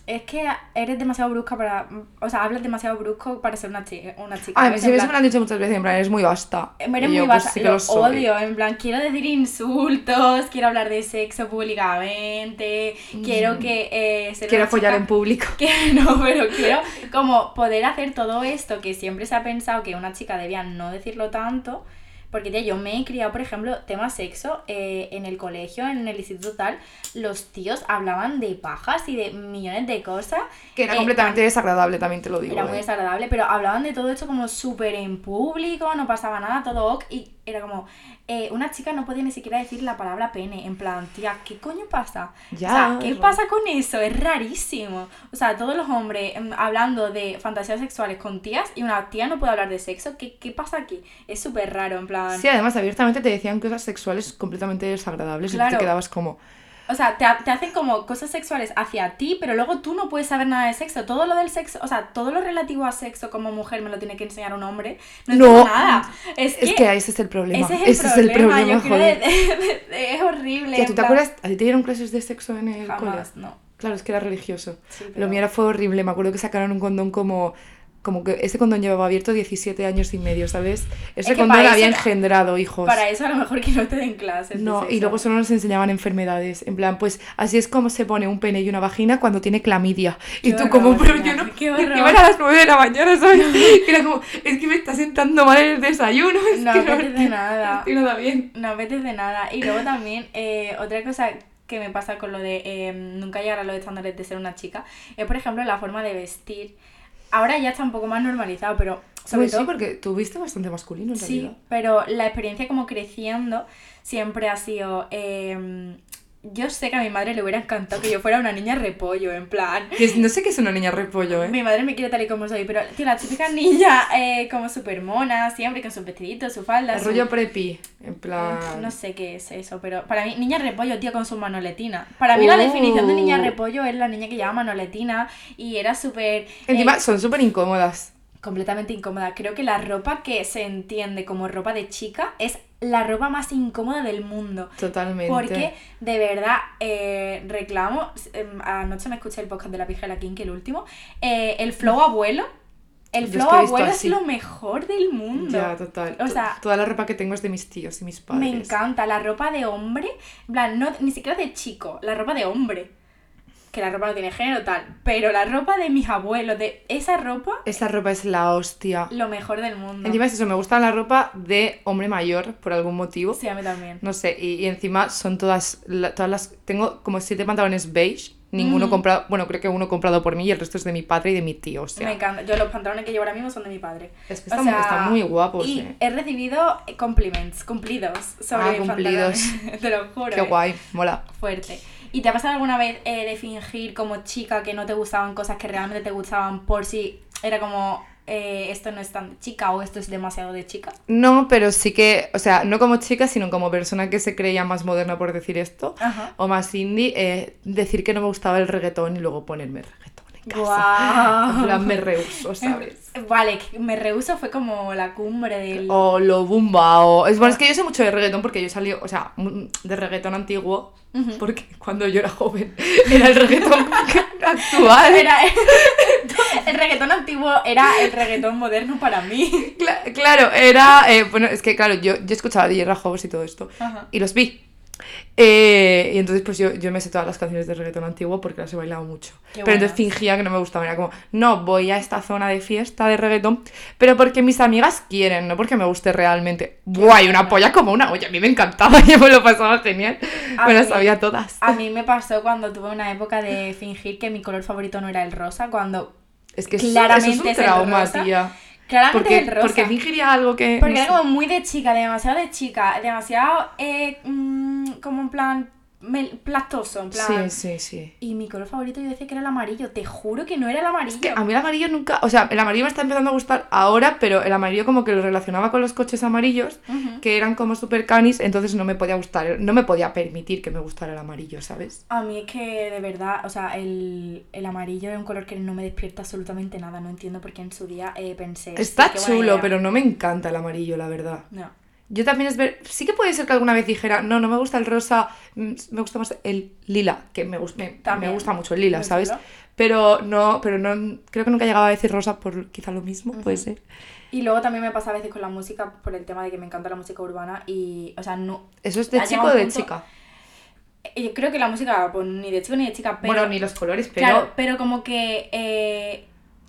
Es que eres demasiado brusca para... O sea, hablas demasiado brusco para ser una chica. Una chica eso plan, me han dicho muchas veces, en plan, eres muy vasta. Eres Y muy yo, basa, pues, sí lo, soy. odio, en plan, quiero decir insultos, quiero hablar de sexo públicamente, quiero que eh, ser Mm. Quiero chica- en público. que no, pero quiero como poder hacer todo esto que siempre se ha pensado que una chica debía no decirlo tanto. Porque tía, yo me he criado, por ejemplo, tema sexo eh, en el colegio, en el instituto tal, los tíos hablaban de pajas y de millones de cosas. Que era Eh, completamente desagradable, también te lo digo. era muy eh. desagradable, pero hablaban de todo esto como súper en público, no pasaba nada, todo ok, y era como, eh, una chica no podía ni siquiera decir la palabra pene, en plan, tía, ¿qué coño pasa? Ya, o sea, ¿qué pasa con eso? Es rarísimo. O sea, todos los hombres em, hablando de fantasías sexuales con tías y una tía no puede hablar de sexo, ¿qué, qué pasa aquí? Es súper raro, en plan... Sí, además abiertamente te decían cosas sexuales completamente desagradables y te quedabas como... O sea, te, ha- te hacen como cosas sexuales hacia ti, pero luego tú no puedes saber nada de sexo. Todo lo del sexo, o sea, todo lo relativo a sexo como mujer me lo tiene que enseñar un hombre. No, No. nada. Es, Es que ese es el problema. ese es el problema, yo creo joder. de- de- de- es horrible. ¿tú te plan, acuerdas? ¿A ti te dieron clases de sexo en el cole? Jamás, no. Claro, es que era religioso. Sí, Lo mío era, fue horrible. Me acuerdo que sacaron un condón como... Como que ese condón llevaba abierto 17 años y medio, ¿sabes? Ese que condón había eso- engendrado hijos. Para eso a lo mejor que no te den clases. de No, y sexo. luego solo nos enseñaban enfermedades. En plan, pues así es como se pone un pene y una vagina cuando tiene clamidia. Y Qué tú como, horror, pero tía, yo no... qué y era a las 9 de la mañana, ¿sabes? Y era como, es que me está sentando mal el desayuno. Es No que apetece nada. No estoy nada bien. No apetece nada. Y luego también, eh, otra cosa que me pasa con lo de eh, nunca llegar a los estándares de ser una chica, es por ejemplo la forma de vestir. Ahora ya está un poco más normalizado, pero sobre todo sí, porque tuviste bastante masculino en Sí, realidad. pero la experiencia como creciendo siempre ha sido... eh, yo sé que a mi madre le hubiera encantado que yo fuera una niña repollo, en plan... No sé qué es una niña repollo, ¿eh? Mi madre me quiere tal y como soy, pero tío, la típica niña eh, como súper mona, siempre con sus vestiditos, su falda, El su- rollo preppy. En plan... No sé qué es eso, pero para mí, niña repollo, tío, con su manoletina. Para mí la Oh. definición de niña repollo es la niña que lleva manoletina y era súper... Encima eh, son súper incómodas. completamente incómoda. Creo que la ropa que se entiende como ropa de chica es la ropa más incómoda del mundo. Totalmente. Porque de verdad eh, reclamo, em, anoche me escuché el podcast de la pija de la Kinky, el último, eh, el flow abuelo, el flow que abuelo es lo mejor del mundo. Ya, total. O sea, Toda la ropa que tengo es de mis tíos y mis padres. me encanta la ropa de hombre, en plan, no, ni siquiera de chico, la ropa de hombre. Que la ropa no tiene género tal, pero la ropa de mis abuelos, de esa ropa, Esa ropa es la hostia. lo mejor del mundo. Encima es eso, me gusta la ropa de hombre mayor por algún motivo. Sí, a mí también. No sé, y, y encima son todas, la- todas las... Tengo como siete pantalones beige, ninguno comprado, bueno, creo que uno comprado por mí y el resto es de mi padre y de mi tío, o sea... Me encanta. Yo los pantalones que llevo ahora mismo son de mi padre. Es que están- están muy guapos, Y eh. he recibido compliments, cumplidos sobre Ah, mis cumplidos. pantalones. Te lo juro. Qué eh. guay, mola. Fuerte. ¿Y te ha pasado alguna vez eh, de fingir como chica que no te gustaban cosas que realmente te gustaban por si era como eh, esto no es tan de chica o esto es demasiado de chica? No, pero sí que, o sea, no como chica, sino como persona que se creía más moderna por decir esto, Ajá. o más indie, eh, decir que no me gustaba el reggaetón y luego ponerme reggaetón casa. En plan, me rehuso, ¿sabes? Vale, me rehuso fue como la cumbre del... O lo bumba, o... Es, bueno, es que yo sé mucho de reggaetón porque yo salí, o sea, de reggaetón antiguo, porque cuando yo era joven era el reggaetón actual. Era- el reggaetón antiguo era el reggaetón moderno para mí. Cla- claro, era... eh, bueno, es que claro, yo, yo escuchaba DJ Rajobos y todo esto, Ajá. y los vi. Eh, y entonces pues yo, yo me sé todas las canciones de reggaetón antiguo porque las he bailado mucho. Qué pero entonces buenas. fingía que no me gustaban. Era como, no, voy a esta zona de fiesta de reggaetón, pero porque mis amigas quieren, no porque me guste realmente. Buah, y una polla como una olla. A mí me encantaba, yo me lo pasaba genial. A Me las sabía todas. A mí me pasó cuando tuve una época de fingir que mi color favorito no era el rosa, cuando Es que claramente eso es es el un trauma, rosa. tía. Claramente Porque, es el rosa. porque fingiría algo que... Porque no era sé. como muy de chica, demasiado de chica, demasiado eh, mm, como en plan plastoso, en plan. Sí, sí, sí. Y mi color favorito yo decía que era el amarillo, te juro que no era el amarillo. Es que a mí el amarillo nunca, o sea, el amarillo me está empezando a gustar ahora, pero el amarillo como que lo relacionaba con los coches amarillos, que eran como super canis, entonces no me podía gustar, no me podía permitir que me gustara el amarillo, ¿sabes? A mí es que de verdad, o sea, el, el amarillo es un color que no me despierta absolutamente nada, no entiendo por qué en su día eh, pensé. Está "Sí, qué buena chulo, idea". pero no me encanta el amarillo, la verdad. No. Yo también es ver, sí que puede ser que alguna vez dijera, no, no me gusta el rosa, mm, me gusta más el lila, que me, gus- me, me gusta mucho el lila, ¿sabes? Pero no, pero no, creo que nunca llegaba a decir rosa por quizá lo mismo, puede ser. Y luego también me pasa a veces con la música por el tema de que me encanta la música urbana y, o sea, no... ¿Eso es de chico o de punto- chica? eh, Yo creo que la música, pues ni de chico ni de chica, pero... bueno, ni los colores, pero... Claro, pero como que eh,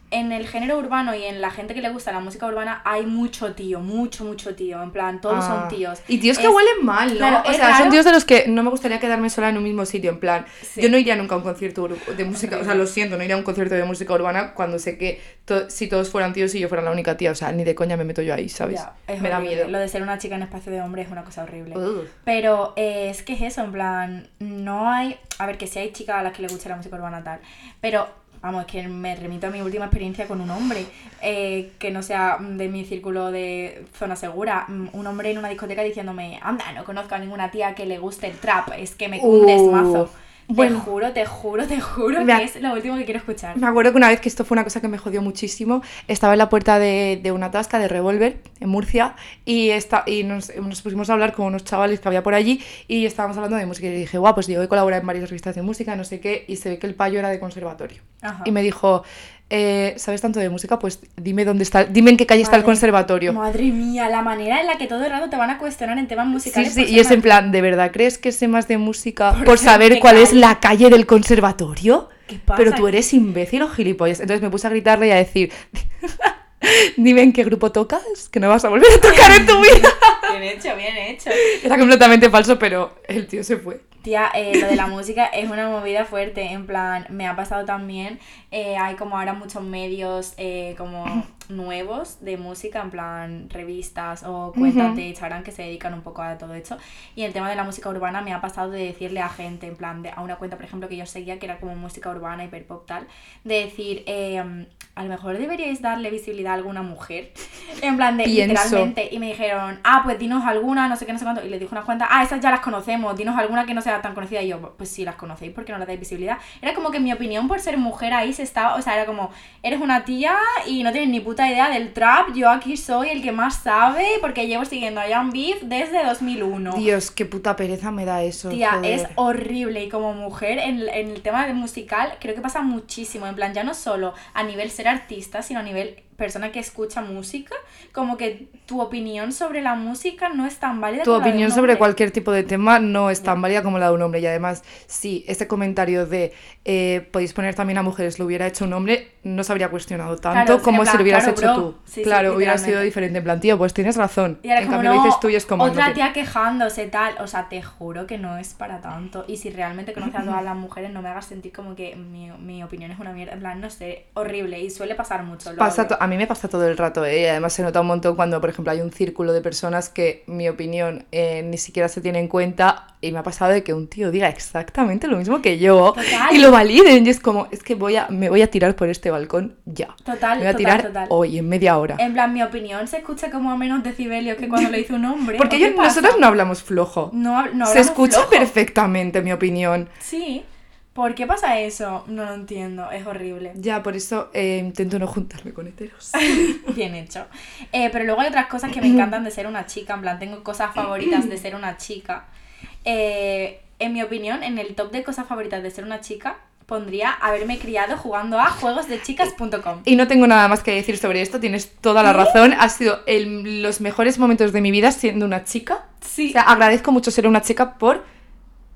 en el género urbano y en la gente que le gusta la música urbana hay mucho tío, mucho, mucho tío. En plan, todos Ah. son tíos. Y tíos que huelen mal, ¿no? claro, o sea, son tíos de los que no me gustaría quedarme sola en un mismo sitio, en plan, Sí. yo no iría nunca a un concierto de música, o sea, lo siento, no iría a un concierto de música urbana cuando sé que to- si todos fueran tíos y yo fuera la única tía, o sea, ni de coña me meto yo ahí, ¿sabes? Ya, es me da miedo. Lo de ser una chica en espacio de hombre es una cosa horrible. Pero eh, es que es eso, en plan, no hay... A ver, que sí hay chicas a las que les gusta la música urbana tal, pero vamos, es que me remito a mi última experiencia con un hombre, eh, que no sea de mi círculo de zona segura, mm, un hombre en una discoteca diciéndome, anda, no conozco a ninguna tía que le guste el trap, es que me cundes Uh, mazo. Bueno. Te juro, te juro, te juro que es lo último que quiero escuchar. Me acuerdo que una vez que esto fue una cosa que me jodió muchísimo, estaba en la puerta de, de una tasca de Revolver en Murcia y, esta, y nos, nos pusimos a hablar con unos chavales que había por allí y estábamos hablando de música y le dije, guau, pues yo he colaborado en varias revistas de música, no sé qué, y se ve que el payo era de conservatorio. Ajá. Y me dijo, eh, ¿sabes tanto de música? Pues dime dónde está, dime en qué calle está el conservatorio. Madre mía, la manera en la que todo el rato te van a cuestionar en temas Sí, musicales. sí, por y ser es en plan, ¿de verdad crees que sé más de música Por saber cuál es la calle del conservatorio? ¿Qué pasa? Pero tú eres imbécil o gilipollas. Entonces me puse a gritarle y a decir, dime en qué grupo tocas, que no vas a volver a tocar en tu vida. Bien hecho, bien hecho. Era completamente falso, pero el tío se fue. Tía, eh, lo de la música es una movida fuerte, en plan, me ha pasado también, eh, hay como ahora muchos medios eh, como nuevos de música, en plan revistas o cuentas Ujú. de Instagram que se dedican un poco a todo esto. Y el tema de la música urbana me ha pasado de decirle a gente, en plan, de, a una cuenta, por ejemplo, que yo seguía, que era como música urbana, hiperpop tal, de decir, eh, a lo mejor deberíais darle visibilidad a alguna mujer, en plan de Pienso. literalmente, y me dijeron, ah, pues dinos alguna, no sé qué, no sé cuánto, y les dije unas cuantas, ah, esas ya las conocemos, dinos alguna que no sea tan conocida, y yo, pues sí, las conocéis, porque no le dais visibilidad? Era como que mi opinión por ser mujer ahí se estaba, o sea, era como, eres una tía y no tienes ni puta idea del trap, yo aquí soy el que más sabe, porque llevo siguiendo a Young Beef desde 2001. Dios, qué puta pereza me da eso. Tía, joder. es horrible y como mujer en, en el tema de musical creo que pasa muchísimo, en plan ya no solo a nivel ser artista, sino a nivel persona que escucha música, como que tu opinión sobre la música no es tan válida Tu como la de opinión un sobre cualquier tipo de tema no es tan válida como la de un hombre. Y además, si ese comentario de eh, podéis poner también a mujeres lo hubiera hecho un hombre, no se habría cuestionado tanto Claro, como en si plan, lo hubieras claro, hecho bro. tú. Sí, sí, claro, hubiera literalmente. sido diferente. En plan, tío, pues tienes razón. Y ahora en como cambio no, lo dices tú y es como. no otra te- tía quejándose tal, o sea, te juro que no es para tanto. Y si realmente conoces a todas las mujeres, no me hagas sentir como que mi, mi opinión es una mierda. En plan, no sé, horrible. Y suele pasar mucho. lo Pasa a mí me pasa todo el rato, ¿eh? y además se nota un montón cuando, por ejemplo, hay un círculo de personas que mi opinión eh, ni siquiera se tiene en cuenta y me ha pasado de que un tío diga exactamente lo mismo que yo Total. y lo validen y es como, es que voy a, me voy a tirar por este balcón ya. Total, me voy a total, tirar total. hoy, en media hora. En plan, mi opinión se escucha como a menos decibelios que cuando lo hizo un hombre. Porque nosotros no hablamos flojo. No, hab- no se hablamos escucha flojo. perfectamente mi opinión. Sí. ¿Por qué pasa eso? No lo entiendo. Es horrible. Ya, por eso eh, intento no juntarme con heteros. Bien hecho. Eh, pero luego hay otras cosas que me encantan de ser una chica. En plan, tengo cosas favoritas de ser una chica. Eh, en mi opinión, en el top de cosas favoritas de ser una chica, pondría haberme criado jugando a juegosdechicas.com. Y no tengo nada más que decir sobre esto, tienes toda la razón. Ha sido el- los mejores momentos de mi vida siendo una chica. Sí. O sea, agradezco mucho ser una chica por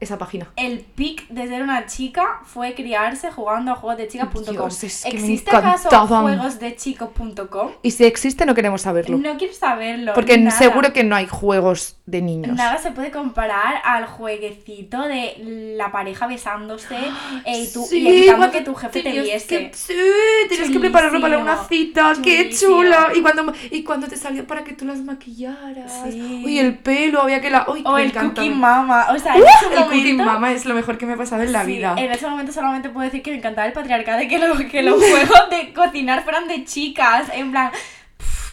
esa página. El pic de ser una chica fue criarse jugando a juegosdechicas.com. Es que ¿Existe acaso juegosdechicos.com? Y si existe, no queremos saberlo. No quiero saberlo. porque nada. seguro que no hay juegos de niños. Nada se puede comparar al jueguecito de la pareja besándose eh, y tú y evitando que tu jefe te viese. que- sí, tenías que prepararlo para una Chulísimo, cita. ¡Qué chulo! Y cuando, y cuando te salió para que tú las maquillaras. Sí. Uy, el pelo, había que la. Uy, O el encanta. Cookie Mama. O sea, ¡Uh! Cooking Mama es lo mejor que me ha pasado en la sí, vida. En ese momento solamente puedo decir que me encantaba el patriarcado y que, lo- que los juegos de cocinar fueran de chicas. En plan.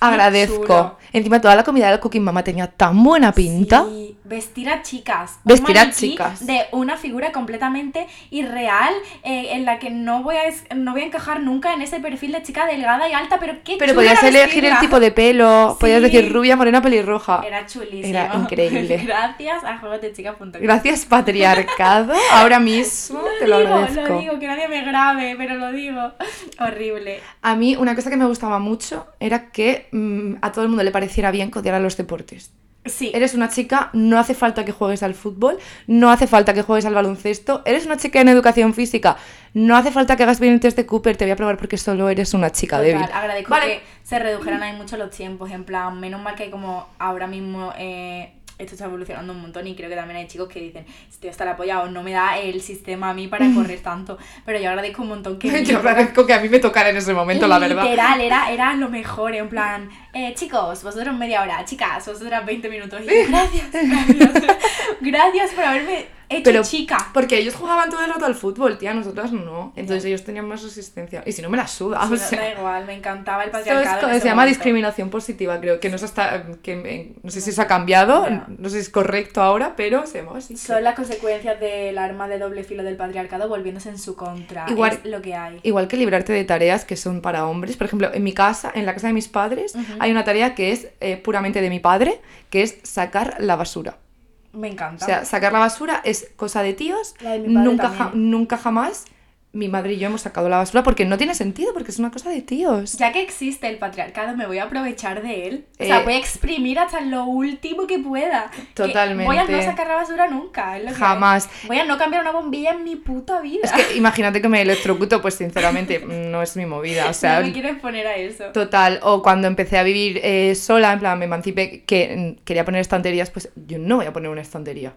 Agradezco. Encima toda la comida del Cooking Mama tenía tan buena pinta. Sí, vestir a chicas. Vestir a chicas. De una figura completamente irreal eh, en la que no voy, a, no voy a encajar nunca en ese perfil de chica delgada y alta, pero qué Pero podías elegir el tipo de pelo, podías Sí. decir rubia, morena, pelirroja. Era chulísimo. Era increíble. Gracias a juegosdechicas.com. Gracias patriarcado, ahora mismo te lo digo, agradezco. Lo digo, que nadie me grabe, pero lo digo. Horrible. A mí una cosa que me gustaba mucho era que mm, a todo el mundo le pareciera bien que odiara los deportes. Sí. Eres una chica, no hace falta que juegues al fútbol, no hace falta que juegues al baloncesto, eres una chica en educación física, no hace falta que hagas bien el test de Cooper, te voy a probar porque solo eres una chica Total, débil. agradezco Vale. que se redujeran ahí mucho los tiempos, en plan, menos mal que hay como ahora mismo eh, esto está evolucionando un montón y creo que también hay chicos que dicen, estoy hasta la polla o no me da el sistema a mí para correr tanto, pero yo agradezco un montón que... Yo agradezco que a mí me tocara en ese momento, la verdad. Literal, era, era lo mejor, en plan, eh, chicos, vosotros media hora, chicas, vosotras 20 minutos. Y yo, gracias, gracias, gracias por haberme hecho Pero chica. porque ellos jugaban todo el rato al fútbol, tía, nosotras no. Entonces ellos tenían más resistencia. Y si no me la suda, Sí, o no, sea. da igual, me encantaba el es patriarcado. en se llama momento. discriminación positiva, creo que no sé hasta que no sé si se ha cambiado, Ya. no sé si es correcto ahora, pero se llama así. Son las consecuencias del arma de doble filo del patriarcado volviéndose en su contra. Igual- es lo que hay. Igual que librarte de tareas que son para hombres. Por ejemplo, en mi casa, en la casa de mis padres, hay una tarea que es eh, puramente de mi padre, que es sacar la basura. Me encanta. O sea, sacar la basura es cosa de tíos. La de mi padre nunca, ja- nunca jamás mi madre y yo hemos sacado la basura porque no tiene sentido, porque es una cosa de tíos. ya que existe el patriarcado, me voy a aprovechar de él. O sea, Eh, voy a exprimir hasta lo último que pueda. Que Totalmente. voy a no sacar la basura nunca. es lo que Jamás. hay. Voy a no cambiar una bombilla en mi puta vida. Es que imagínate que me electrocuto, pues sinceramente no es mi movida. O sea, no me quiero exponer a eso. Total, o cuando empecé a vivir eh, sola, en plan me emancipé, que mm, quería poner estanterías, pues yo no voy a poner una estantería.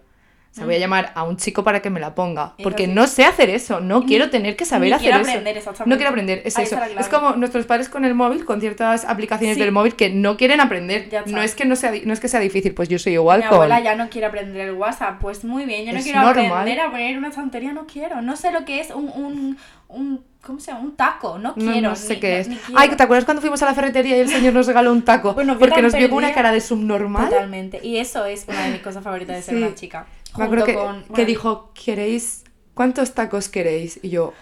O sea, voy a llamar a un chico para que me la ponga. Eso Porque no sé hacer eso, no quiero tener que saber ni hacer quiero eso. aprender, exactamente. no quiero aprender, es Ahí eso. Es como nuestros padres con el móvil, con ciertas aplicaciones Sí. del móvil que no quieren aprender. No es que no sea no es que sea difícil, pues yo soy igual Mi con abuela ya no quiere aprender el WhatsApp. Pues muy bien, yo no Es quiero normal. aprender a poner una estantería, no quiero. No sé lo que es un, un, un ¿cómo se llama? Un taco, no quiero. no sé ni- qué es. ni. Ay, ¿te acuerdas cuando fuimos a la ferretería y el señor nos regaló un taco? Porque nos vio con una cara de subnormal. Totalmente. Y eso es una de mis cosas favoritas de ser una chica. Me acuerdo Junto que, con- que dijo, ¿queréis? ¿Cuántos tacos queréis? Y yo,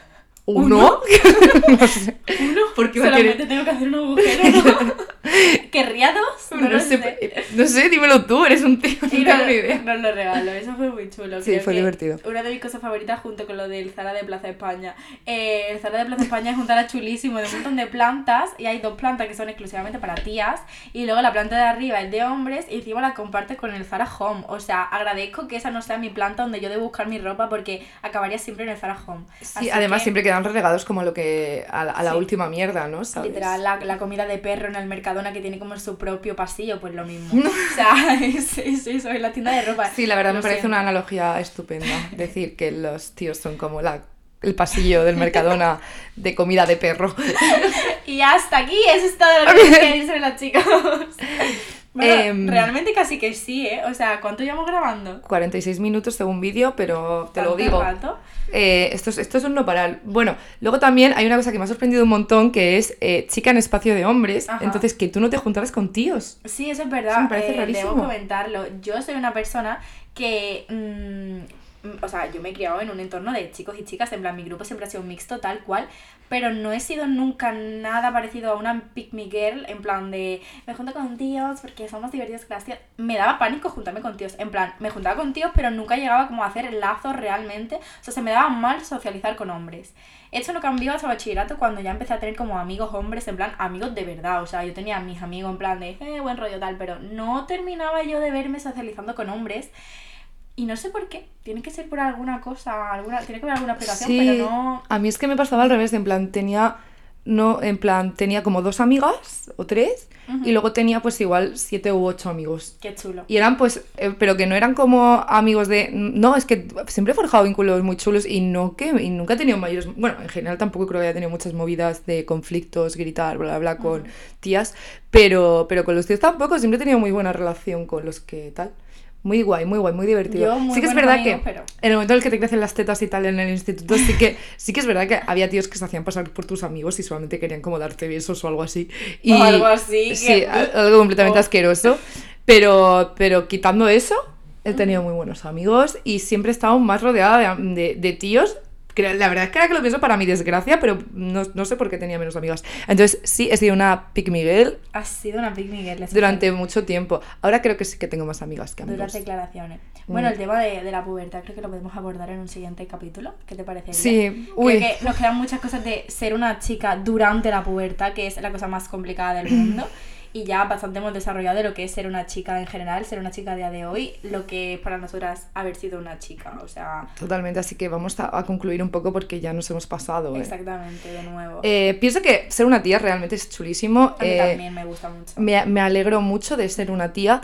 ¿Uno? no sé. Uno, ¿Por qué va a solamente querer- tengo que hacer un agujero. ¿no? ¿Querría dos? No, sé, no sé, dímelo tú, eres un tío, no tengo ni idea. nos lo regalo, eso fue muy chulo. Sí, Creo fue divertido. Una de mis cosas favoritas junto con lo del Zara de Plaza España. Eh, el Zara de Plaza España es un Zara chulísimo de un montón de plantas y hay dos plantas que son exclusivamente para tías y luego la planta de arriba es de hombres y encima la comparte con el Zara Home. O sea, agradezco que esa no sea mi planta donde yo debo buscar mi ropa porque acabaría siempre en el Zara Home. Sí, además que, siempre quedan relegados como lo que a la, a la Sí. última mierda, ¿no? ¿Sabes? Literal, la, la comida de perro en el Mercadona que tiene como su propio pasillo, pues lo mismo. O sea, es, es eso, es la tienda de ropa. Sí, la verdad Lo me parece siento. una analogía estupenda. Decir que los tíos son como la, el pasillo del Mercadona de comida de perro. Y hasta aquí, eso es todo lo que decir sobre las chicas. Bueno, Em. realmente casi que sí, ¿eh? O sea, ¿cuánto llevamos grabando? 46 minutos según vídeo, pero te lo ¿Tanto digo. rato? Eh, esto, es, esto es un no parar. Bueno, luego también hay una cosa que me ha sorprendido un montón, que es eh, chica en espacio de hombres. Ajá. Entonces, que tú no te juntaras con tíos. Sí, eso es verdad. Eso me parece eh, rarísimo. Debo comentarlo. Yo soy una persona que. mm, o sea, yo me he criado en un entorno de chicos y chicas. En plan, mi grupo siempre ha sido mixto, tal cual. Pero no he sido nunca nada parecido a una pick me girl. En plan de. Me junto con tíos porque somos divertidos, gracias. Me daba pánico juntarme con tíos. En plan, me juntaba con tíos, pero nunca llegaba como a hacer lazos realmente. O sea, se me daba mal socializar con hombres. Esto no cambió hasta bachillerato cuando ya empecé a tener como amigos hombres, en plan amigos de verdad. O sea, yo tenía a mis amigos en plan de, eh, buen rollo tal, pero no terminaba yo de verme socializando con hombres. Y no sé por qué. Tiene que ser por alguna cosa, alguna, tiene que haber alguna explicación, pero no. A mí es que me pasaba al revés, en plan, tenía. No, en plan, tenía como dos amigas o tres, y luego tenía pues igual siete u ocho amigos. Qué chulo. Y eran pues, eh, pero que no eran como amigos de... No, es que siempre he forjado vínculos muy chulos y no que y nunca he tenido mayores... Bueno, en general tampoco creo que haya tenido muchas movidas de conflictos, gritar, bla, bla, bla, con tías, pero, pero con los tíos tampoco, siempre he tenido muy buena relación con los que tal. Muy guay, muy guay, muy divertido. Yo muy sí que es verdad que pero- en el momento en el que te crecen las tetas y tal en el instituto, sí que, sí que es verdad que había tíos que se hacían pasar por tus amigos y solamente querían como darte besos o algo así. Y, O algo así, Sí, que- algo completamente Oh. asqueroso. Pero, pero quitando eso, he tenido muy buenos amigos y siempre he estado más rodeada de, de- de tíos. La verdad es que ahora que lo pienso para mi desgracia, pero no, no sé por qué tenía menos amigas. Entonces, sí, he sido una pick Miguel Has sido una Big Miguel. durante mucho tiempo. Ahora creo que sí que tengo más amigas que sí. Duras amigos. declaraciones. Mm. Bueno, el tema de, de la pubertad creo que lo podemos abordar en un siguiente capítulo. ¿Qué te parece? Sí, Creo uy. que nos quedan muchas cosas de ser una chica durante la pubertad, que es la cosa más complicada del mundo. Y ya bastante hemos desarrollado de lo que es ser una chica en general, ser una chica a día de hoy, lo que es para nosotras haber sido una chica. O sea, Totalmente, así que vamos a, a concluir un poco porque ya nos hemos pasado. eh. exactamente, de nuevo. Eh, pienso que ser una tía realmente es chulísimo. a mí eh, también me gusta mucho. me, me alegro mucho de ser una tía.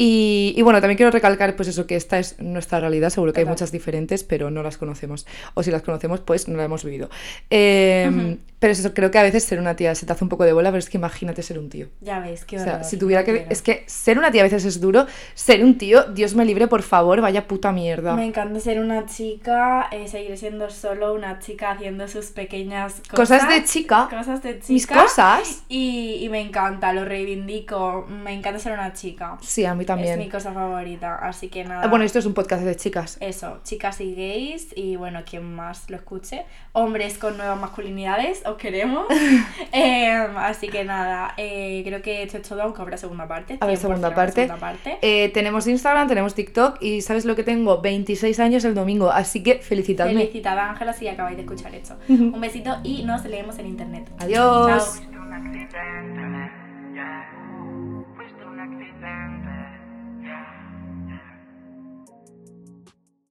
Y, y bueno, también quiero recalcar pues eso, que esta es nuestra realidad, seguro que hay muchas diferentes, pero no las conocemos. O si las conocemos, pues no las hemos vivido. Eh, Ujú. Pero es eso, creo que a veces ser una tía se te hace un poco de bola, pero es que imagínate ser un tío. Ya ves, qué O sea, horror, si tuviera que... quiero. Es que ser una tía a veces es duro, ser un tío, Dios me libre, por favor, vaya puta mierda. Me encanta ser una chica, eh, seguir siendo solo una chica haciendo sus pequeñas cosas. Cosas de chica. Cosas de chica. Mis cosas. Y, y me encanta, lo reivindico. Me encanta ser una chica. Sí, a mí también. Es mi cosa favorita, así que nada. Ah, Bueno, esto es un podcast de chicas. Eso, chicas y gays, y bueno, quien más lo escuche. Hombres con nuevas masculinidades, os queremos. Eh, así que nada, eh, creo que esto es todo, aunque habrá segunda parte. A ver, 100% segunda habrá parte. segunda parte. Eh, tenemos Instagram, tenemos TikTok y ¿sabes lo que tengo? 26 años el domingo, así que felicitadme. Felicitada Ángela si acabáis de escuchar esto. Un besito y nos leemos en internet. Adiós. Chao.